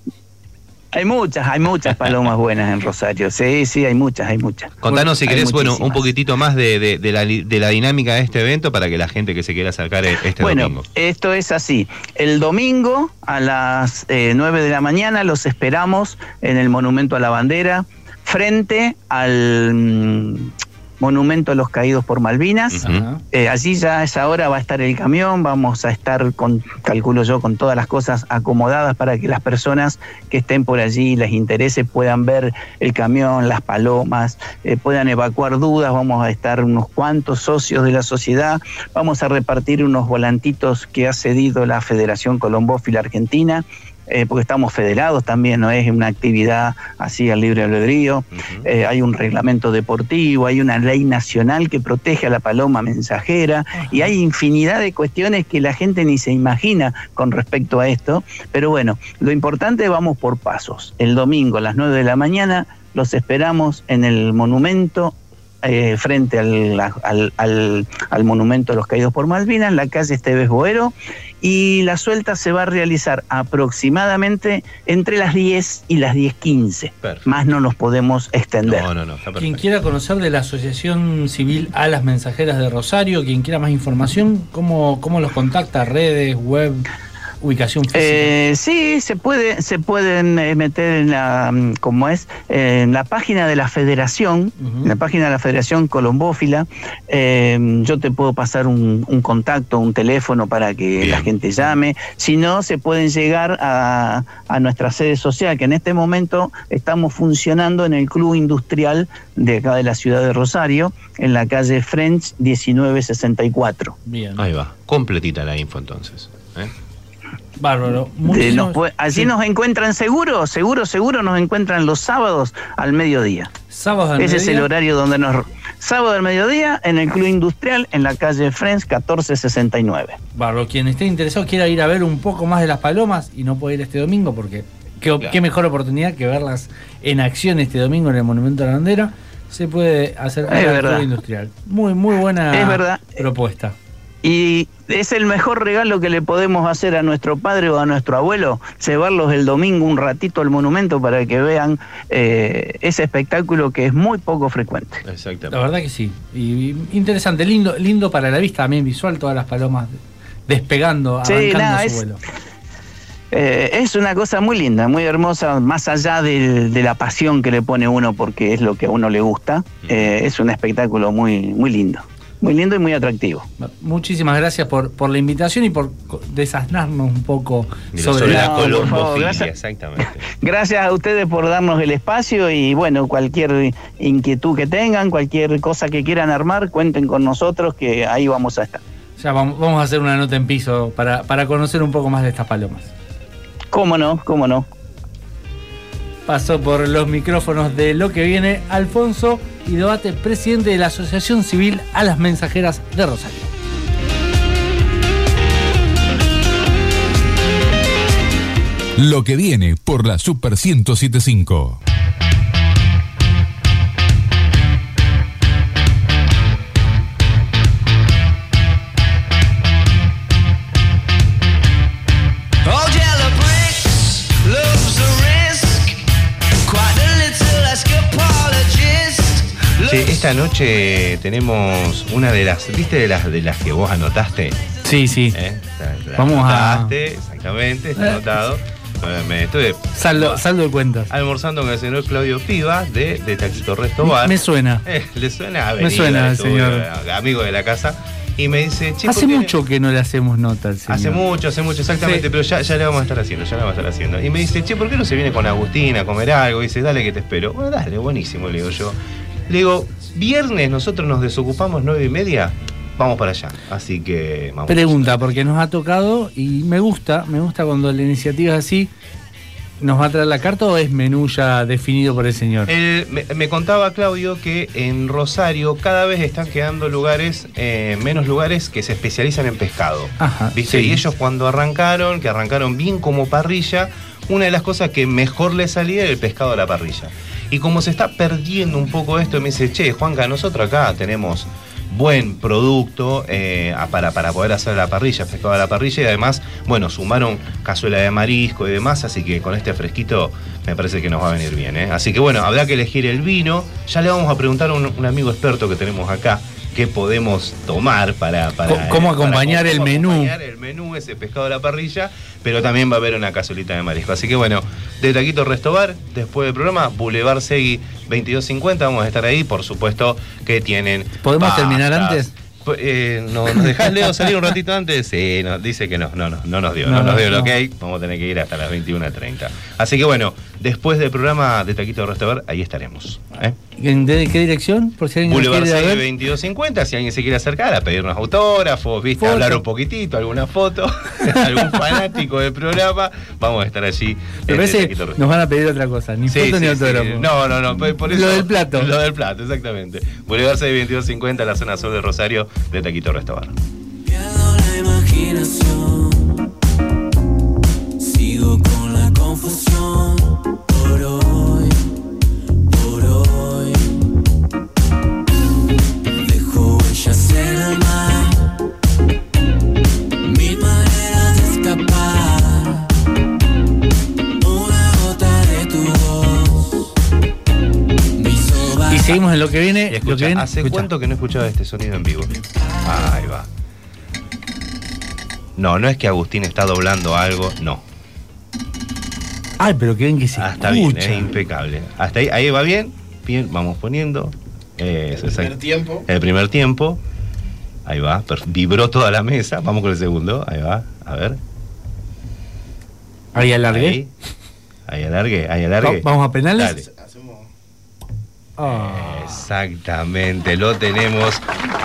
[SPEAKER 5] Hay muchas, hay muchas palomas buenas en Rosario. Sí, sí, hay muchas, hay muchas.
[SPEAKER 2] Contanos si querés, bueno, un poquitito más de, de- de la, li- de la dinámica de este evento para que la gente que se quiera acercar e- este
[SPEAKER 5] Bueno,
[SPEAKER 2] domingo.
[SPEAKER 5] esto es así. El domingo a las eh, 9 de la mañana los esperamos en el Monumento a la Bandera, frente al mm, Monumento a los Caídos por Malvinas. Eh, allí ya a esa hora va a estar el camión, vamos a estar con, calculo yo, con todas las cosas acomodadas para que las personas que estén por allí les interese puedan ver el camión, las palomas, eh, puedan evacuar dudas, vamos a estar unos cuantos socios de la sociedad, vamos a repartir unos volantitos que ha cedido la Federación Colombófila Argentina. Eh, porque estamos federados también, no es una actividad así al libre albedrío. Eh, hay un reglamento deportivo, hay una ley nacional que protege a la paloma mensajera y hay infinidad de cuestiones que la gente ni se imagina con respecto a esto. Pero bueno, lo importante vamos por pasos. El domingo a las 9 de la mañana los esperamos en el monumento. eh, frente al, al- al- al monumento de los caídos por Malvinas, la calle Esteves Boero, y la suelta se va a realizar aproximadamente entre las 10 y las 10.15.
[SPEAKER 2] Perfecto.
[SPEAKER 5] Más no nos podemos extender.
[SPEAKER 2] No, no, no, está
[SPEAKER 3] Quien quiera conocer de la Asociación Civil Alas Mensajeras de Rosario, quien quiera más información, ¿cómo, cómo los contacta? ¿Redes, web, ubicación física?
[SPEAKER 5] Eh, sí, se puede, se pueden eh, meter en la, mm, como es, eh, en la página de la Federación, en la página de la Federación Colombófila. Eh, yo te puedo pasar un, un contacto, un teléfono para que
[SPEAKER 2] Bien.
[SPEAKER 5] la gente llame. Si no, se pueden llegar a, a nuestra sede social, que en este momento estamos funcionando en el Club Industrial de acá de la ciudad de Rosario, en la calle French 1964.
[SPEAKER 3] Bien.
[SPEAKER 2] Ahí va, completita la info entonces. ¿eh?
[SPEAKER 3] Bárbaro. Muchísimos-
[SPEAKER 5] nos puede- allí
[SPEAKER 3] sí.
[SPEAKER 5] nos encuentran seguro, seguro, seguro nos encuentran los sábados al mediodía.
[SPEAKER 3] Sábados al
[SPEAKER 5] Ese es el
[SPEAKER 3] mediodía.
[SPEAKER 5] horario donde nos... Sábado al mediodía en el Club Industrial en la calle Friends 1469.
[SPEAKER 3] Bárbaro. Quien esté interesado, quiera ir a ver un poco más de las palomas y no puede ir este domingo porque qué,
[SPEAKER 2] Claro.
[SPEAKER 3] qué mejor oportunidad que verlas en acción este domingo en el Monumento a la Bandera. Se puede hacer
[SPEAKER 5] Es
[SPEAKER 3] al
[SPEAKER 5] verdad.
[SPEAKER 3] Club industrial. Muy, muy buena
[SPEAKER 5] Es verdad.
[SPEAKER 3] propuesta.
[SPEAKER 5] Y es el mejor regalo que le podemos hacer a nuestro padre o a nuestro abuelo, llevarlos el domingo un ratito al monumento para que vean eh, ese espectáculo que es muy poco frecuente.
[SPEAKER 2] Exactamente.
[SPEAKER 3] La verdad que sí. Y, y interesante, lindo, lindo para la vista también visual, todas las palomas despegando,
[SPEAKER 5] Sí,
[SPEAKER 3] arrancando
[SPEAKER 5] nada,
[SPEAKER 3] su
[SPEAKER 5] es-
[SPEAKER 3] vuelo.
[SPEAKER 5] Eh, es una cosa muy linda, muy hermosa, más allá del- de, la pasión que le pone uno porque es lo que a uno le gusta. eh, es un espectáculo muy, muy lindo, muy lindo y muy atractivo.
[SPEAKER 3] Muchísimas gracias por, por la invitación y por desasnarnos un poco
[SPEAKER 2] Mira,
[SPEAKER 3] sobre,
[SPEAKER 2] la
[SPEAKER 5] No, por favor,
[SPEAKER 2] colombofilia,
[SPEAKER 5] gracias.
[SPEAKER 2] exactamente. [laughs]
[SPEAKER 5] Gracias a ustedes por darnos el espacio y bueno, cualquier inquietud que tengan, cualquier cosa que quieran armar, cuenten con nosotros que ahí vamos a estar.
[SPEAKER 3] Ya vamos, vamos a hacer una nota en piso para, para conocer un poco más de estas palomas.
[SPEAKER 5] ¿Cómo no? ¿Cómo no?
[SPEAKER 3] Pasó por los micrófonos de lo que viene Alfonso y debate presidente de la Asociación Civil a las Mensajeras de Rosario.
[SPEAKER 6] Lo que viene por la Super 1075.
[SPEAKER 2] Esta noche tenemos una de las, ¿viste de las de las que vos anotaste?
[SPEAKER 3] Sí, sí.
[SPEAKER 2] ¿Eh? Las
[SPEAKER 3] Vamos a-
[SPEAKER 2] anotaste, exactamente, está anotado. Bueno, Me estuve
[SPEAKER 3] Saldo, saldo de cuentas.
[SPEAKER 2] almorzando con el señor Claudio Piva de, de Taquito Resto Bar.
[SPEAKER 3] Me suena. [laughs]
[SPEAKER 2] Eh, le suena a
[SPEAKER 3] Me suena, señor.
[SPEAKER 2] amigo de la casa. Y me dice, che,
[SPEAKER 3] Hace
[SPEAKER 2] ¿por qué-
[SPEAKER 3] mucho que no le hacemos nota al señor.
[SPEAKER 2] Hace mucho, hace mucho, exactamente,
[SPEAKER 3] Sí.
[SPEAKER 2] pero ya, ya le vamos a estar haciendo, ya le vamos a estar haciendo. Y me dice, che, ¿por qué no se viene con Agustina a comer algo? Y dice, dale que te espero. Bueno, dale, buenísimo, le digo yo. Le digo, viernes nosotros nos desocupamos nueve y media, vamos para allá. Así que vamos.
[SPEAKER 3] Pregunta, porque nos ha tocado y me gusta, me gusta cuando la iniciativa es así. ¿Nos va a traer la carta o es menú ya definido por el señor?
[SPEAKER 2] Me, me contaba Claudio que en Rosario cada vez están quedando lugares, eh, menos lugares que se especializan en pescado.
[SPEAKER 3] Ajá,
[SPEAKER 2] ¿Viste?
[SPEAKER 3] sí.
[SPEAKER 2] Y ellos cuando arrancaron, que arrancaron bien como parrilla, una de las cosas que mejor les salía era el pescado a la parrilla. Y como se está perdiendo un poco esto, me dice, che, Juanca, nosotros acá tenemos buen producto eh, para, para poder hacer la parrilla, pescado a la parrilla, y además, bueno, sumaron cazuela de marisco y demás, así que con este fresquito me parece que nos va a venir bien. ¿eh? Así que bueno, habrá que elegir el vino. Ya le vamos a preguntar a un, un amigo experto que tenemos acá qué podemos tomar para, para
[SPEAKER 3] cómo
[SPEAKER 2] para-
[SPEAKER 3] acompañar el
[SPEAKER 2] cómo
[SPEAKER 3] menú.
[SPEAKER 2] acompañar el menú, ese pescado a la parrilla, pero también va a haber una cazuelita de marisco. Así que bueno, de Taquito Restobar, después del programa, Boulevard Segui 2250, vamos a estar ahí, por supuesto que tienen.
[SPEAKER 3] ¿Podemos terminar antes?
[SPEAKER 2] Eh, no, ¿Nos dejás, Leo, salir un ratito antes? Sí, no, dice que no, no, no, no nos dio, no,
[SPEAKER 3] No,
[SPEAKER 2] nos
[SPEAKER 3] no,
[SPEAKER 2] dio el ok, vamos a tener que ir hasta las 21.30. Así que bueno, después del programa de Taquito Restobar, ahí estaremos. ¿eh?
[SPEAKER 3] ¿En- ¿De qué dirección? Por si alguien
[SPEAKER 2] Boulevard
[SPEAKER 3] quiere
[SPEAKER 2] Segui
[SPEAKER 3] ver.
[SPEAKER 2] 2250, si alguien se quiere acercar a pedirnos autógrafos, viste,
[SPEAKER 3] Foto.
[SPEAKER 2] hablar un poquitito, alguna foto, [laughs] [laughs] algún fanático del programa, vamos a estar allí.
[SPEAKER 3] Que
[SPEAKER 2] Restobar.
[SPEAKER 3] nos van a pedir otra cosa, ni
[SPEAKER 2] Sí,
[SPEAKER 3] foto ni
[SPEAKER 2] sí.
[SPEAKER 3] autógrafo.
[SPEAKER 2] No, no, no, por por eso.
[SPEAKER 3] Lo del plato.
[SPEAKER 2] Lo del plato, exactamente. Boulevard Segui 2250, la zona sur de Rosario, de Taquito Restobar. [laughs]
[SPEAKER 3] seguimos en lo que viene.
[SPEAKER 2] Y
[SPEAKER 3] lo que
[SPEAKER 2] escucha,
[SPEAKER 3] viene
[SPEAKER 2] ¿hace
[SPEAKER 3] escucha.
[SPEAKER 2] cuánto que no escuchaba este sonido en vivo? Ahí va. No, no es que Agustín está doblando algo, no.
[SPEAKER 3] Ay, pero que ven que se
[SPEAKER 2] Ah, está bien,
[SPEAKER 3] escucha.
[SPEAKER 2] es impecable. Hasta ahí, ahí va bien, bien, vamos poniendo. Eso, exacto.
[SPEAKER 7] tiempo.
[SPEAKER 2] El primer tiempo. Ahí va, vibró toda la mesa. Vamos con el segundo, ahí va, a ver.
[SPEAKER 3] Ahí alargué.
[SPEAKER 2] Ahí, ahí alargue, ahí alargue.
[SPEAKER 3] Va- ¿Vamos a penales?
[SPEAKER 2] Dale.
[SPEAKER 3] Ah.
[SPEAKER 2] Exactamente, lo tenemos.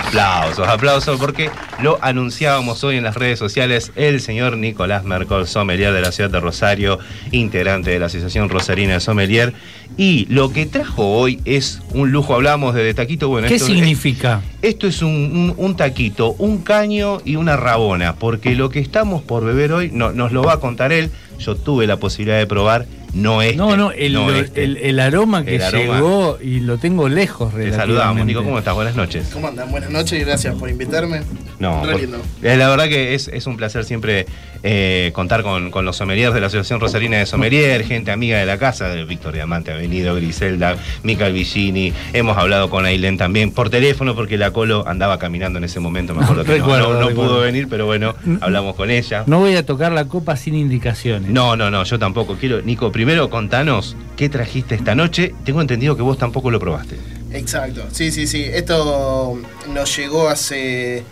[SPEAKER 2] Aplausos, aplausos, porque lo anunciábamos hoy en las redes sociales. El señor Nicolás Mercol, sommelier de la ciudad de Rosario, integrante de la Asociación Rosarina de Sommelier. Y lo que trajo hoy es un lujo. Hablamos de, de taquito. Bueno,
[SPEAKER 3] ¿Qué
[SPEAKER 2] esto,
[SPEAKER 3] significa?
[SPEAKER 2] esto es un, un- un taquito, un caño y una rabona, porque lo que estamos por beber hoy no- nos lo va a contar él. Yo tuve la posibilidad de probar no este.
[SPEAKER 3] No, no, el,
[SPEAKER 2] no este.
[SPEAKER 3] el, el aroma que
[SPEAKER 2] El aroma.
[SPEAKER 3] llegó y lo tengo lejos,
[SPEAKER 2] Te saludamos, Nico, ¿cómo estás? Buenas noches.
[SPEAKER 7] ¿Cómo andan? Buenas noches y gracias por invitarme.
[SPEAKER 2] No, por-
[SPEAKER 7] lindo.
[SPEAKER 2] eh, la verdad que es, es un placer siempre eh, contar con, con los sommeliers de la Asociación Rosarina de Sommelier, gente amiga de la casa, de Víctor Diamante ha venido, Griselda, Mica Vicini, hemos hablado con Ailén también por teléfono porque la Colo andaba caminando en ese momento, me acuerdo que no-
[SPEAKER 3] Recuerdo,
[SPEAKER 2] no, pudo venir, pero bueno, hablamos con ella.
[SPEAKER 3] No voy a tocar la copa sin indicaciones.
[SPEAKER 2] No, no, no, yo tampoco quiero. Nico, primero contanos qué trajiste esta noche. Tengo entendido que vos tampoco lo probaste.
[SPEAKER 7] Exacto. Sí, sí, sí. Esto nos llegó hace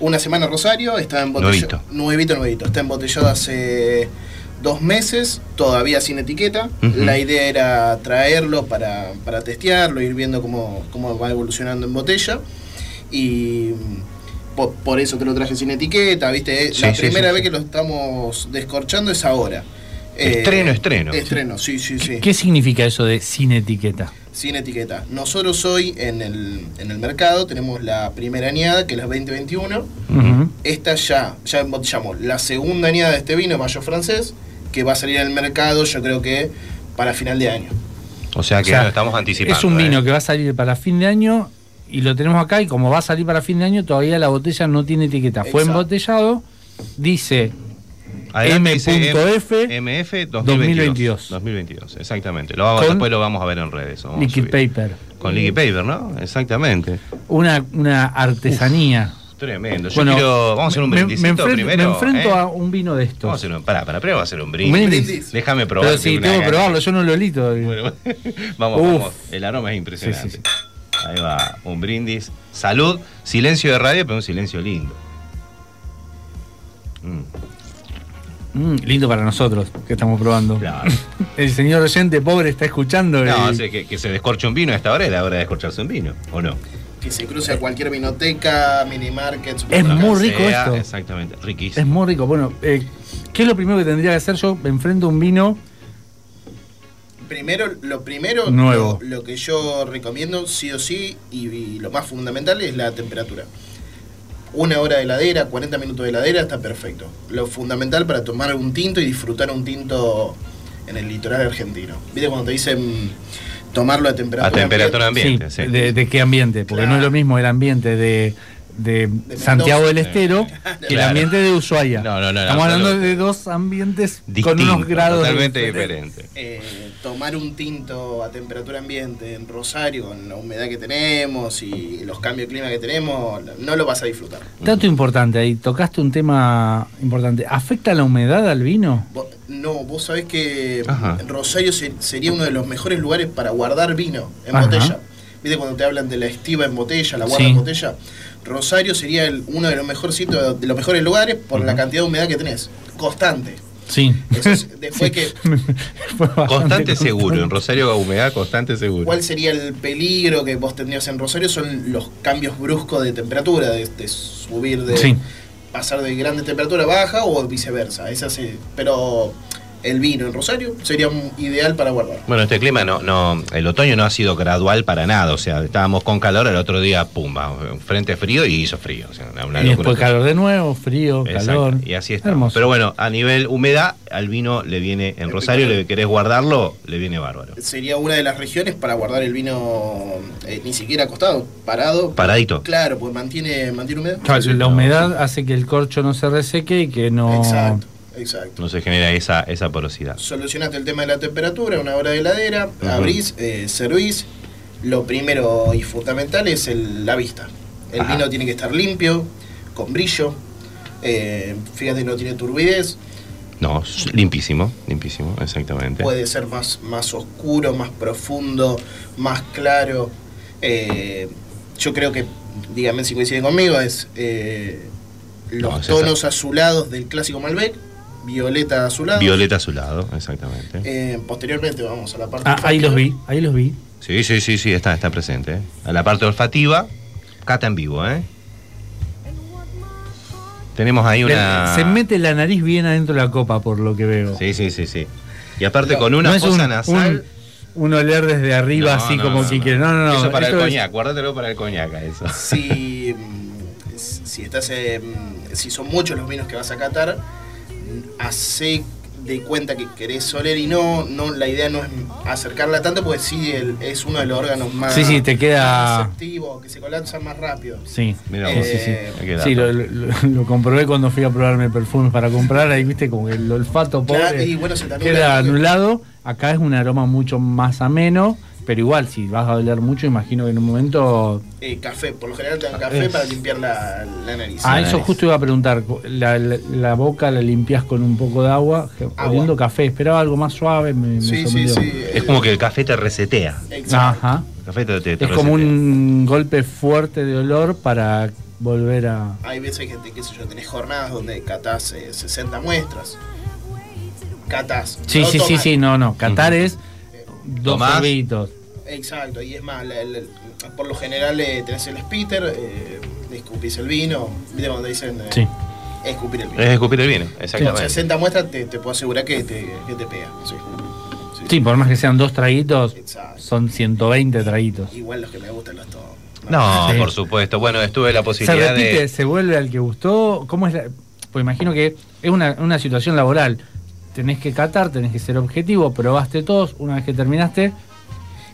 [SPEAKER 7] una semana Rosario. Está embotellado.
[SPEAKER 2] Nuevito.
[SPEAKER 7] Nuevito. Está embotellado hace dos meses, todavía sin etiqueta. La idea era traerlo para, para testearlo, ir viendo cómo, cómo va evolucionando en botella. Y po- por, eso te lo traje sin etiqueta, ¿viste?
[SPEAKER 2] Sí,
[SPEAKER 7] la
[SPEAKER 2] sí,
[SPEAKER 7] primera
[SPEAKER 2] sí,
[SPEAKER 7] vez que lo estamos descorchando es ahora.
[SPEAKER 2] Estreno, estreno.
[SPEAKER 7] Estreno, sí, sí, sí.
[SPEAKER 3] ¿Qué significa eso de sin etiqueta?
[SPEAKER 7] Sin etiqueta. Nosotros hoy en el, en el mercado tenemos la primera añada, que es la 2021.
[SPEAKER 3] Ujú.
[SPEAKER 7] Esta ya, ya embotellamos la segunda añada de este vino, Mayo Francés, que va a salir al mercado yo creo que para final de año.
[SPEAKER 2] O sea que
[SPEAKER 3] O sea,
[SPEAKER 2] lo estamos anticipando.
[SPEAKER 3] Es un vino
[SPEAKER 2] ¿eh?
[SPEAKER 3] que va a salir para fin de año y lo tenemos acá y como va a salir para fin de año todavía la botella no tiene etiqueta. Fue embotellado, dice M.F.
[SPEAKER 2] MF 2022.
[SPEAKER 3] 2022.
[SPEAKER 2] 2022, exactamente. Lo vamos,
[SPEAKER 3] Con
[SPEAKER 2] después lo vamos a ver en redes.
[SPEAKER 3] liquid paper.
[SPEAKER 2] Con liquid paper, ¿no? Exactamente.
[SPEAKER 3] Una, una artesanía.
[SPEAKER 2] Tremendo. Yo
[SPEAKER 3] Bueno,
[SPEAKER 2] quiero. Vamos a hacer un
[SPEAKER 3] enfrento,
[SPEAKER 2] primero.
[SPEAKER 3] me enfrento
[SPEAKER 2] ¿eh?
[SPEAKER 3] a un vino de estos.
[SPEAKER 2] Vamos a hacer un. Pará, pará, primero vamos a hacer un brindis.
[SPEAKER 3] Un brindis.
[SPEAKER 7] Brindis.
[SPEAKER 2] Déjame probar.
[SPEAKER 3] Pero sí, tengo que probarlo, yo no lo olito.
[SPEAKER 2] Bueno, [laughs] vamos,
[SPEAKER 3] Uf.
[SPEAKER 2] vamos. El aroma es impresionante.
[SPEAKER 3] Sí, sí,
[SPEAKER 2] Ahí va, un brindis. Salud, silencio de radio, pero un silencio lindo. Mm,
[SPEAKER 3] Mm, lindo para nosotros que estamos probando.
[SPEAKER 2] claro. [laughs]
[SPEAKER 3] El señor oyente pobre está escuchando.
[SPEAKER 2] No, sea, que, que se descorche un vino a esta hora es la hora de descorcharse un vino, ¿o no?
[SPEAKER 7] Que se cruce a cualquier vinoteca, mini market,
[SPEAKER 3] Es muy rico
[SPEAKER 2] Sea,
[SPEAKER 3] esto.
[SPEAKER 2] Exactamente, riquísimo.
[SPEAKER 3] Es muy rico. Bueno, eh, ¿qué es lo primero que tendría que hacer yo? Me enfrento a un vino.
[SPEAKER 7] Primero, lo primero,
[SPEAKER 3] Nuevo.
[SPEAKER 7] Lo, lo que yo recomiendo, sí o sí, y, y lo más fundamental es la temperatura. Una hora de heladera, 40 minutos de heladera, está perfecto. Lo fundamental para tomar un tinto y disfrutar un tinto en el litoral argentino. ¿Viste cuando te dicen tomarlo a temperatura
[SPEAKER 2] A temperatura ambiente,
[SPEAKER 3] sí,
[SPEAKER 2] sí.
[SPEAKER 3] De, de qué ambiente? Porque
[SPEAKER 7] Claro.
[SPEAKER 3] no es lo mismo el ambiente de, de. Santiago del Estero que el ambiente de Ushuaia.
[SPEAKER 2] No, no, no,
[SPEAKER 3] Estamos
[SPEAKER 2] no,
[SPEAKER 3] hablando de dos ambientes con
[SPEAKER 2] Distinto,
[SPEAKER 3] unos grados de
[SPEAKER 2] totalmente
[SPEAKER 3] diferencia.
[SPEAKER 2] diferente.
[SPEAKER 7] Eh, tomar un tinto a temperatura ambiente en Rosario, con la humedad que tenemos y los cambios de clima que tenemos, no lo vas a disfrutar.
[SPEAKER 3] Dato importante ahí, tocaste un tema importante. ¿Afecta la humedad al vino?
[SPEAKER 7] No, vos sabés que
[SPEAKER 2] Ajá.
[SPEAKER 7] Rosario se- sería uno de los mejores lugares para guardar vino en
[SPEAKER 3] Ajá.
[SPEAKER 7] botella. ¿Viste cuando te hablan de la estiva en botella, la guarda
[SPEAKER 3] Sí.
[SPEAKER 7] en botella? Rosario sería el- uno de los mejores sitios, de los mejores lugares por la cantidad de humedad que tenés. Constante.
[SPEAKER 3] Sí.
[SPEAKER 7] Eso es- después que- [laughs]
[SPEAKER 2] Constante seguro, en. Rosario humedad, constante seguro.
[SPEAKER 7] ¿Cuál sería el peligro que vos tendrías en Rosario? Son los cambios bruscos de temperatura, de, de subir de
[SPEAKER 3] Sí.
[SPEAKER 7] pasar de grande temperatura a baja o viceversa. Esa sí. Pero el vino en Rosario sería un ideal para guardar.
[SPEAKER 2] Bueno, este clima no, no, el otoño no ha sido gradual para nada, o sea, estábamos con calor, el otro día, pumba, frente frío y hizo frío. O sea, una- una
[SPEAKER 3] Y después calor de nuevo, frío,
[SPEAKER 2] Exacto,
[SPEAKER 3] calor.
[SPEAKER 2] Y así está.
[SPEAKER 3] Hermoso.
[SPEAKER 2] Pero bueno, a nivel humedad, al vino le viene, en Rosario le querés guardarlo, le viene bárbaro.
[SPEAKER 7] Sería una de las regiones para guardar el vino eh, ni siquiera acostado, parado.
[SPEAKER 2] Paradito.
[SPEAKER 7] Claro, pues mantiene, mantiene humedad.
[SPEAKER 3] Claro, la humedad hace que el corcho no se reseque y que no.
[SPEAKER 7] Exacto, exacto.
[SPEAKER 2] No se genera esa, esa porosidad.
[SPEAKER 7] Solucionaste el tema de la temperatura, una hora de heladera,
[SPEAKER 2] Ujú.
[SPEAKER 7] abrís, eh, servís. Lo primero y fundamental es el- la vista. El
[SPEAKER 2] Ajá.
[SPEAKER 7] vino tiene que estar limpio, con brillo. eh, fíjate, no tiene turbidez.
[SPEAKER 2] No, limpísimo, limpísimo, exactamente.
[SPEAKER 7] Puede ser más, más oscuro, más profundo, más claro. Eh, yo creo que, díganme si coinciden conmigo, es eh, los
[SPEAKER 2] No, es
[SPEAKER 7] tonos azulados del clásico Malbec, violeta azulado.
[SPEAKER 2] Violeta a su lado, exactamente.
[SPEAKER 7] Eh, posteriormente vamos a la parte.
[SPEAKER 3] Ah, ahí los
[SPEAKER 7] olfativa.
[SPEAKER 3] vi, ahí los vi.
[SPEAKER 2] Sí, sí, sí, sí, está, está presente. ¿eh? A la parte olfativa, cata en vivo, ¿eh? Tenemos ahí una.
[SPEAKER 3] Se mete la nariz bien adentro de la copa, por lo que veo.
[SPEAKER 2] Sí, sí, sí, sí. Y aparte
[SPEAKER 7] No,
[SPEAKER 2] con una
[SPEAKER 3] no es
[SPEAKER 2] fosa
[SPEAKER 3] un,
[SPEAKER 2] nasal.
[SPEAKER 3] un, un oler desde arriba,
[SPEAKER 2] No,
[SPEAKER 3] así
[SPEAKER 2] no,
[SPEAKER 3] como
[SPEAKER 2] no,
[SPEAKER 3] si
[SPEAKER 2] no.
[SPEAKER 3] quiere. No, no, no.
[SPEAKER 2] Eso para el
[SPEAKER 3] es-
[SPEAKER 2] coñac, guárdatelo para el coñac, eso.
[SPEAKER 7] si, mm, si estás eh, mm, si son muchos los vinos que vas a catar, hace de cuenta que querés Soler y no, no la idea no es acercarla tanto, porque sí el- es uno de los órganos más,
[SPEAKER 3] Sí, sí, te queda-
[SPEAKER 7] que se colapsan más rápido.
[SPEAKER 3] Sí. Sí,
[SPEAKER 2] vos.
[SPEAKER 3] sí, sí.
[SPEAKER 7] Eh,
[SPEAKER 3] Sí, lo, lo- lo comprobé cuando fui a probarme perfumes para comprar, ahí viste como el olfato pobre
[SPEAKER 7] Claro, y bueno, se te anula
[SPEAKER 3] queda anulado. Acá es un aroma mucho más ameno, pero igual si vas a oler mucho, imagino que en un momento...
[SPEAKER 7] Eh, café, por lo general te dan café
[SPEAKER 3] Es-
[SPEAKER 7] para limpiar la, la nariz.
[SPEAKER 3] Ah, eso justo iba a preguntar, la, la- la boca la limpias con un poco de agua, oliendo café, esperaba algo más suave, me, me
[SPEAKER 7] Sí, sí, sí.
[SPEAKER 2] Es como que el café te resetea.
[SPEAKER 7] Exacto.
[SPEAKER 3] Ajá.
[SPEAKER 2] El café te, te- te
[SPEAKER 3] Es como
[SPEAKER 2] resetea.
[SPEAKER 3] un golpe fuerte de olor para volver a...
[SPEAKER 7] Hay veces que, qué sé yo, tenés jornadas donde catás eh, 60 muestras. Catás.
[SPEAKER 3] Sí,
[SPEAKER 7] no
[SPEAKER 3] sí, sí,
[SPEAKER 7] tomás.
[SPEAKER 3] sí, no, no. Qatar es dos
[SPEAKER 2] Tomás.
[SPEAKER 3] sorbitos.
[SPEAKER 7] Exacto, y es más, la- la- por lo general eh, tenés el spitter, eh, escupís el vino, ¿viste cuando te dicen eh,
[SPEAKER 3] Sí.
[SPEAKER 7] escupir el vino?
[SPEAKER 2] Es escupir el vino,
[SPEAKER 7] Con
[SPEAKER 2] exactamente.
[SPEAKER 7] 60 muestras te, te puedo asegurar que te, que te pega. Sí. Sí.
[SPEAKER 3] Sí, por más que sean dos traguitos,
[SPEAKER 7] Exacto.
[SPEAKER 3] son 120 traguitos.
[SPEAKER 7] Igual los que me gustan los todos.
[SPEAKER 2] No,
[SPEAKER 3] Sí.
[SPEAKER 2] por supuesto. Bueno, estuve la
[SPEAKER 3] Se
[SPEAKER 2] posibilidad
[SPEAKER 3] repite,
[SPEAKER 2] de.
[SPEAKER 3] se vuelve al que gustó. ¿Cómo es la.? Pues imagino que es una, una situación laboral. Tenés que catar, tenés que ser objetivo, probaste todos. Una vez que terminaste,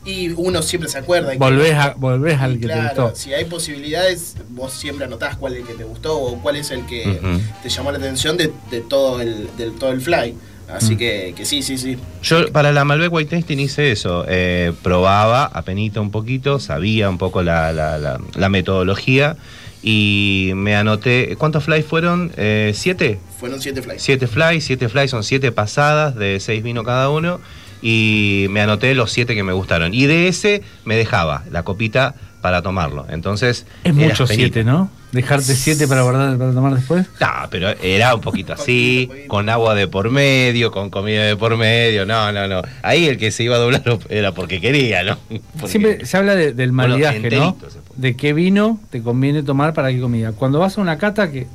[SPEAKER 7] Y uno siempre se acuerda. que-
[SPEAKER 3] volvés, a, volvés al
[SPEAKER 7] Y
[SPEAKER 3] que
[SPEAKER 7] claro,
[SPEAKER 3] te gustó.
[SPEAKER 7] si hay posibilidades, vos siempre anotás cuál es el que te gustó o cuál es el que
[SPEAKER 2] Ujú.
[SPEAKER 7] te llamó la atención de, de todo el del todo el fly. Así
[SPEAKER 3] Mm.
[SPEAKER 7] que, que sí, sí, sí.
[SPEAKER 2] Yo para la Malbec White Tasting hice eso. eh, probaba apenita un poquito, sabía un poco la, la- la- la metodología y me anoté. ¿Cuántos flies fueron? Eh, ¿Siete?
[SPEAKER 7] Fueron siete flies.
[SPEAKER 2] Siete flies, siete flies son siete pasadas de seis vinos cada uno. Y me anoté los siete que me gustaron. Y de ese me dejaba la copita para tomarlo. Entonces.
[SPEAKER 3] Es mucho siete, ¿no? Dejarte siete para guardar para tomar después.
[SPEAKER 2] No, pero era un poquito así, con agua de por medio, con comida de por medio. No, no, no. Ahí el que se iba a doblar era porque quería, ¿no? Porque-
[SPEAKER 3] Siempre se habla de- del maridaje, ¿no? De qué vino te conviene tomar para qué comida. Cuando vas a una cata que,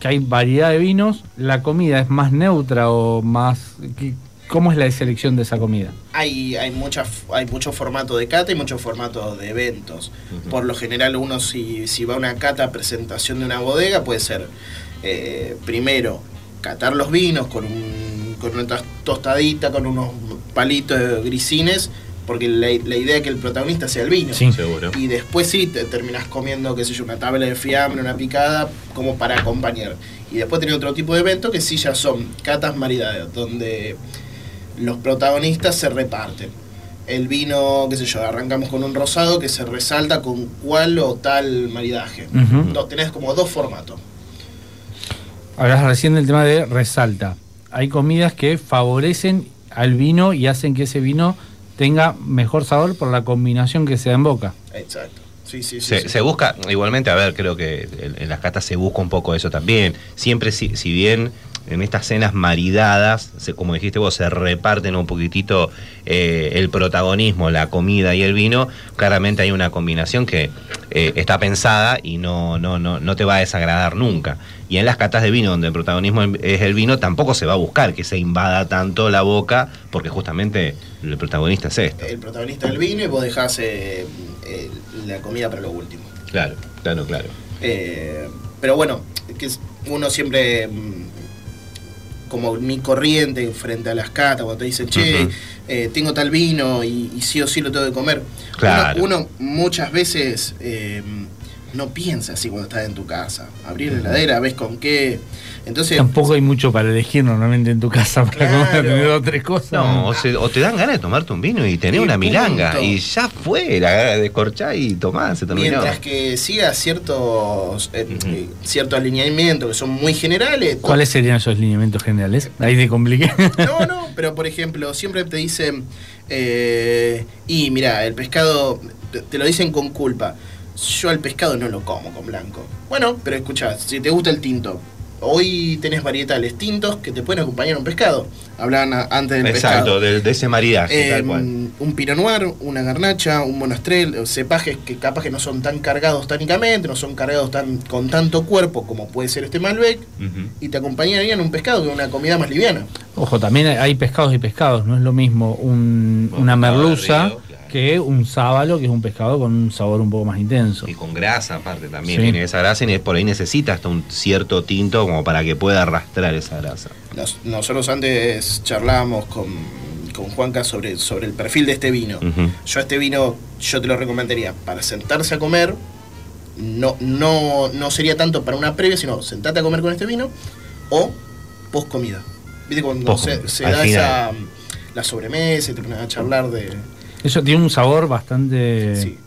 [SPEAKER 3] que hay variedad de vinos, la comida es más neutra o más... ¿qué- ¿Cómo es la selección de esa comida?
[SPEAKER 7] Hay, hay, mucha, hay mucho formato de cata y mucho formato de eventos. Por lo general, uno si, si va a una cata presentación de una bodega, puede ser eh, primero catar los vinos con, un, con una tos- tostadita, con unos palitos de grisines, porque la, la idea es que el protagonista sea el vino.
[SPEAKER 3] Sí.
[SPEAKER 2] Seguro.
[SPEAKER 7] Y después sí te terminás comiendo, qué sé yo, una tabla de fiambre, una picada, como para acompañar. Y después tenés otro tipo de evento que sí ya son catas maridadas, donde los protagonistas se reparten. El vino, qué sé yo, arrancamos con un rosado que se resalta con cual o tal maridaje.
[SPEAKER 3] Ujú.
[SPEAKER 7] No, tenés como dos formatos.
[SPEAKER 3] Hablas recién del tema de resalta. Hay comidas que favorecen al vino y hacen que ese vino tenga mejor sabor por la combinación que se da en boca.
[SPEAKER 7] Exacto. Sí, sí, sí.
[SPEAKER 2] Se,
[SPEAKER 7] sí.
[SPEAKER 2] se busca, igualmente, a ver, creo que en, en las catas se busca un poco eso también. Siempre, si, si bien en estas cenas maridadas, se- como dijiste vos, se reparten un poquitito eh, el protagonismo, la comida y el vino, claramente hay una combinación que eh, está pensada y no, no, no, no te va a desagradar nunca. Y en las catas de vino, donde el protagonismo es el vino, tampoco se va a buscar que se invada tanto la boca, porque justamente el protagonista es esto.
[SPEAKER 7] El protagonista del vino y vos dejás eh, la comida para lo último.
[SPEAKER 2] Claro, claro, claro.
[SPEAKER 7] Pero bueno, que es- uno siempre, mm, como mi corriente frente a las catas, cuando te dicen, che, eh, tengo tal vino y, y sí o sí lo tengo que comer.
[SPEAKER 2] Claro.
[SPEAKER 7] Uno, uno muchas veces eh, no piensa así cuando estás en tu casa. Abrir la heladera, ves con qué. Entonces,
[SPEAKER 3] Tampoco hay mucho para elegir normalmente en tu casa para
[SPEAKER 7] Claro.
[SPEAKER 3] comer, tener dos o tres cosas.
[SPEAKER 2] No, o, se- o te dan ganas de tomarte un vino y tener
[SPEAKER 7] Y
[SPEAKER 2] una
[SPEAKER 7] punto.
[SPEAKER 2] milanga. Y ya fue, la ganas de corchar y tomar, se terminó.
[SPEAKER 7] mientras que siga ciertos eh, eh, ciertos alineamientos que son muy generales.
[SPEAKER 3] ¿Cuáles serían esos lineamientos generales? Ahí te compliqué.
[SPEAKER 7] No, no, pero por ejemplo, siempre te dicen, eh, y mira, el pescado, te, te lo dicen con culpa. Yo al pescado no lo como con blanco. Bueno, pero escucha, si te gusta el tinto, hoy tenés varietales tintos que te pueden acompañar a un pescado. Hablaban antes del
[SPEAKER 2] Exacto,
[SPEAKER 7] pescado.
[SPEAKER 2] de, de ese maridaje,
[SPEAKER 7] Eh,
[SPEAKER 2] tal cual.
[SPEAKER 7] un pinot noir, una garnacha, un monastrel, cepajes que capaz que no son tan cargados tánicamente, no son cargados tan con tanto cuerpo como puede ser este Malbec,
[SPEAKER 2] Ujú.
[SPEAKER 7] y te acompañarían un pescado que es una comida más liviana.
[SPEAKER 3] Ojo, también hay pescados y pescados, no es lo mismo un-
[SPEAKER 2] Un
[SPEAKER 3] una merluza. Que un sábalo, que es un pescado con un sabor un poco más intenso.
[SPEAKER 2] Y con grasa aparte también,
[SPEAKER 3] Sí.
[SPEAKER 2] tiene esa grasa y por ahí necesita hasta un cierto tinto como para que pueda arrastrar esa grasa.
[SPEAKER 7] Nos- nosotros antes charlábamos con, con Juanca sobre, sobre el perfil de este vino.
[SPEAKER 2] Ujú.
[SPEAKER 7] Yo a este vino, yo te lo recomendaría para sentarse a comer. No, no, no sería tanto para una previa, sino sentarte a comer con este vino o post comida. ¿Viste cuando
[SPEAKER 2] Post
[SPEAKER 7] se,
[SPEAKER 2] comida,
[SPEAKER 7] se
[SPEAKER 2] al
[SPEAKER 7] da
[SPEAKER 2] final.
[SPEAKER 7] esa la sobremesa y te pones a charlar de.
[SPEAKER 3] Eso tiene un sabor bastante.
[SPEAKER 7] Sí,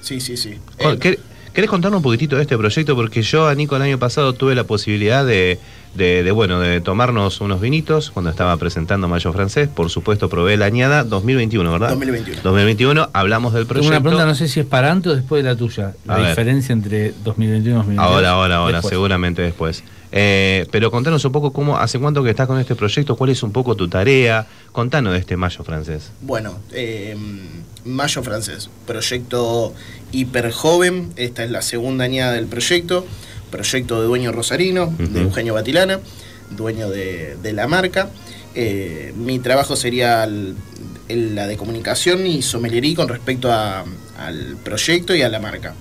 [SPEAKER 7] sí, sí. sí. Eh,
[SPEAKER 2] ¿quer- ¿Querés contarnos un poquitito de este proyecto? Porque yo a Nico el año pasado tuve la posibilidad de, de- de, bueno, de tomarnos unos vinitos cuando estaba presentando Mayo Francés. Por supuesto, probé la añada 2021, ¿verdad?
[SPEAKER 7] 2021.
[SPEAKER 2] 2021, hablamos del
[SPEAKER 3] Tengo
[SPEAKER 2] proyecto.
[SPEAKER 3] una pregunta, no sé si es para antes o después de la tuya.
[SPEAKER 2] A
[SPEAKER 3] La
[SPEAKER 2] ver.
[SPEAKER 3] diferencia entre 2021 y 2022.
[SPEAKER 2] Ahora, ahora, ahora,
[SPEAKER 3] Después.
[SPEAKER 2] seguramente después. Eh, pero contanos un poco cómo, hace cuánto que estás con este proyecto, cuál es un poco tu tarea. Contanos de este Mayo Francés.
[SPEAKER 7] Bueno, eh, Mayo Francés, proyecto hiper joven, esta es la segunda añada del proyecto, proyecto de dueño rosarino, de Eugenio Batilana, dueño de, de la marca. Eh, mi trabajo sería el- el- la de comunicación y sommeliería con respecto a- al proyecto y a la marca.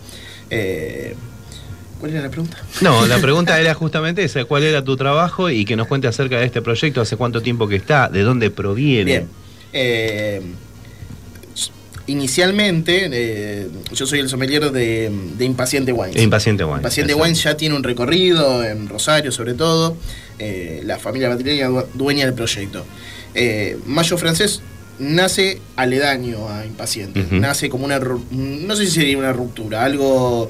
[SPEAKER 7] Eh, ¿Cuál era la pregunta?
[SPEAKER 2] No, la pregunta [laughs] era justamente esa, ¿cuál era tu trabajo? Y que nos cuente acerca de este proyecto, hace cuánto tiempo que está, de dónde proviene.
[SPEAKER 7] Bien. Eh, inicialmente, eh, yo soy el sommelier de, de Impaciente Wines.
[SPEAKER 2] Impaciente Wines.
[SPEAKER 7] Impaciente
[SPEAKER 2] exacto.
[SPEAKER 7] Wines ya tiene un recorrido en Rosario, sobre todo. eh, la familia Batileña du- dueña del proyecto. Eh, Mayo Francés nace aledaño a Impaciente. Nace como una. No sé si sería una ruptura, algo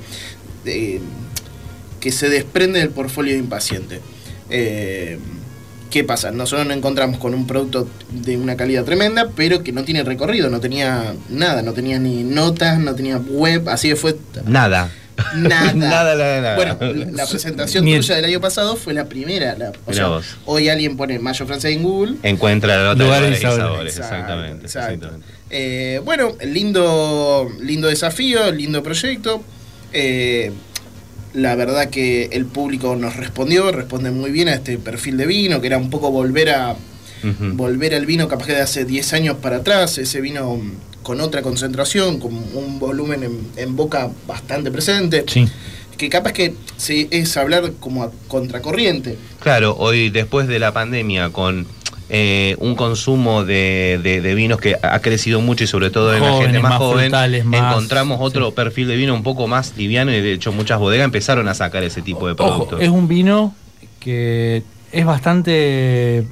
[SPEAKER 7] que se desprende del portfolio de Impaciente. ¿Qué pasa? Nosotros nos encontramos con un producto de una calidad tremenda, pero que no tiene recorrido, no tenía nada, no tenía ni notas, no tenía web, así que fue
[SPEAKER 2] Nada.
[SPEAKER 7] nada. [laughs]
[SPEAKER 2] Nada, nada, nada.
[SPEAKER 7] Bueno, la la presentación
[SPEAKER 3] Ni-
[SPEAKER 7] tuya del año pasado fue la primera. la- o
[SPEAKER 2] Mirá
[SPEAKER 7] sea,
[SPEAKER 2] vos.
[SPEAKER 7] hoy alguien pone Mayo Francés en Google.
[SPEAKER 2] Encuentra la nota
[SPEAKER 3] Lugares y sabores.
[SPEAKER 2] sabores,
[SPEAKER 7] Exacto,
[SPEAKER 2] exactamente.
[SPEAKER 7] exacto.
[SPEAKER 2] exactamente.
[SPEAKER 7] Eh, bueno, lindo, lindo desafío, lindo proyecto. Eh, la verdad que el público nos respondió, responde muy bien a este perfil de vino, que era un poco volver a volver al vino capaz que de hace 10 años para atrás, ese vino con otra concentración, con un volumen en, en boca bastante presente,
[SPEAKER 3] Sí.
[SPEAKER 7] que capaz que se, es hablar como a contracorriente.
[SPEAKER 2] Claro, hoy después de la pandemia con eh, un consumo de, de- de vinos que ha crecido mucho y sobre todo en la
[SPEAKER 3] Jóvenes,
[SPEAKER 2] gente más,
[SPEAKER 3] más
[SPEAKER 2] joven,
[SPEAKER 3] frutales, más-
[SPEAKER 2] encontramos otro
[SPEAKER 3] sí.
[SPEAKER 2] perfil de vino un poco más liviano y de hecho muchas bodegas empezaron a sacar ese tipo de
[SPEAKER 3] Ojo,
[SPEAKER 2] productos.
[SPEAKER 3] es un vino que es bastante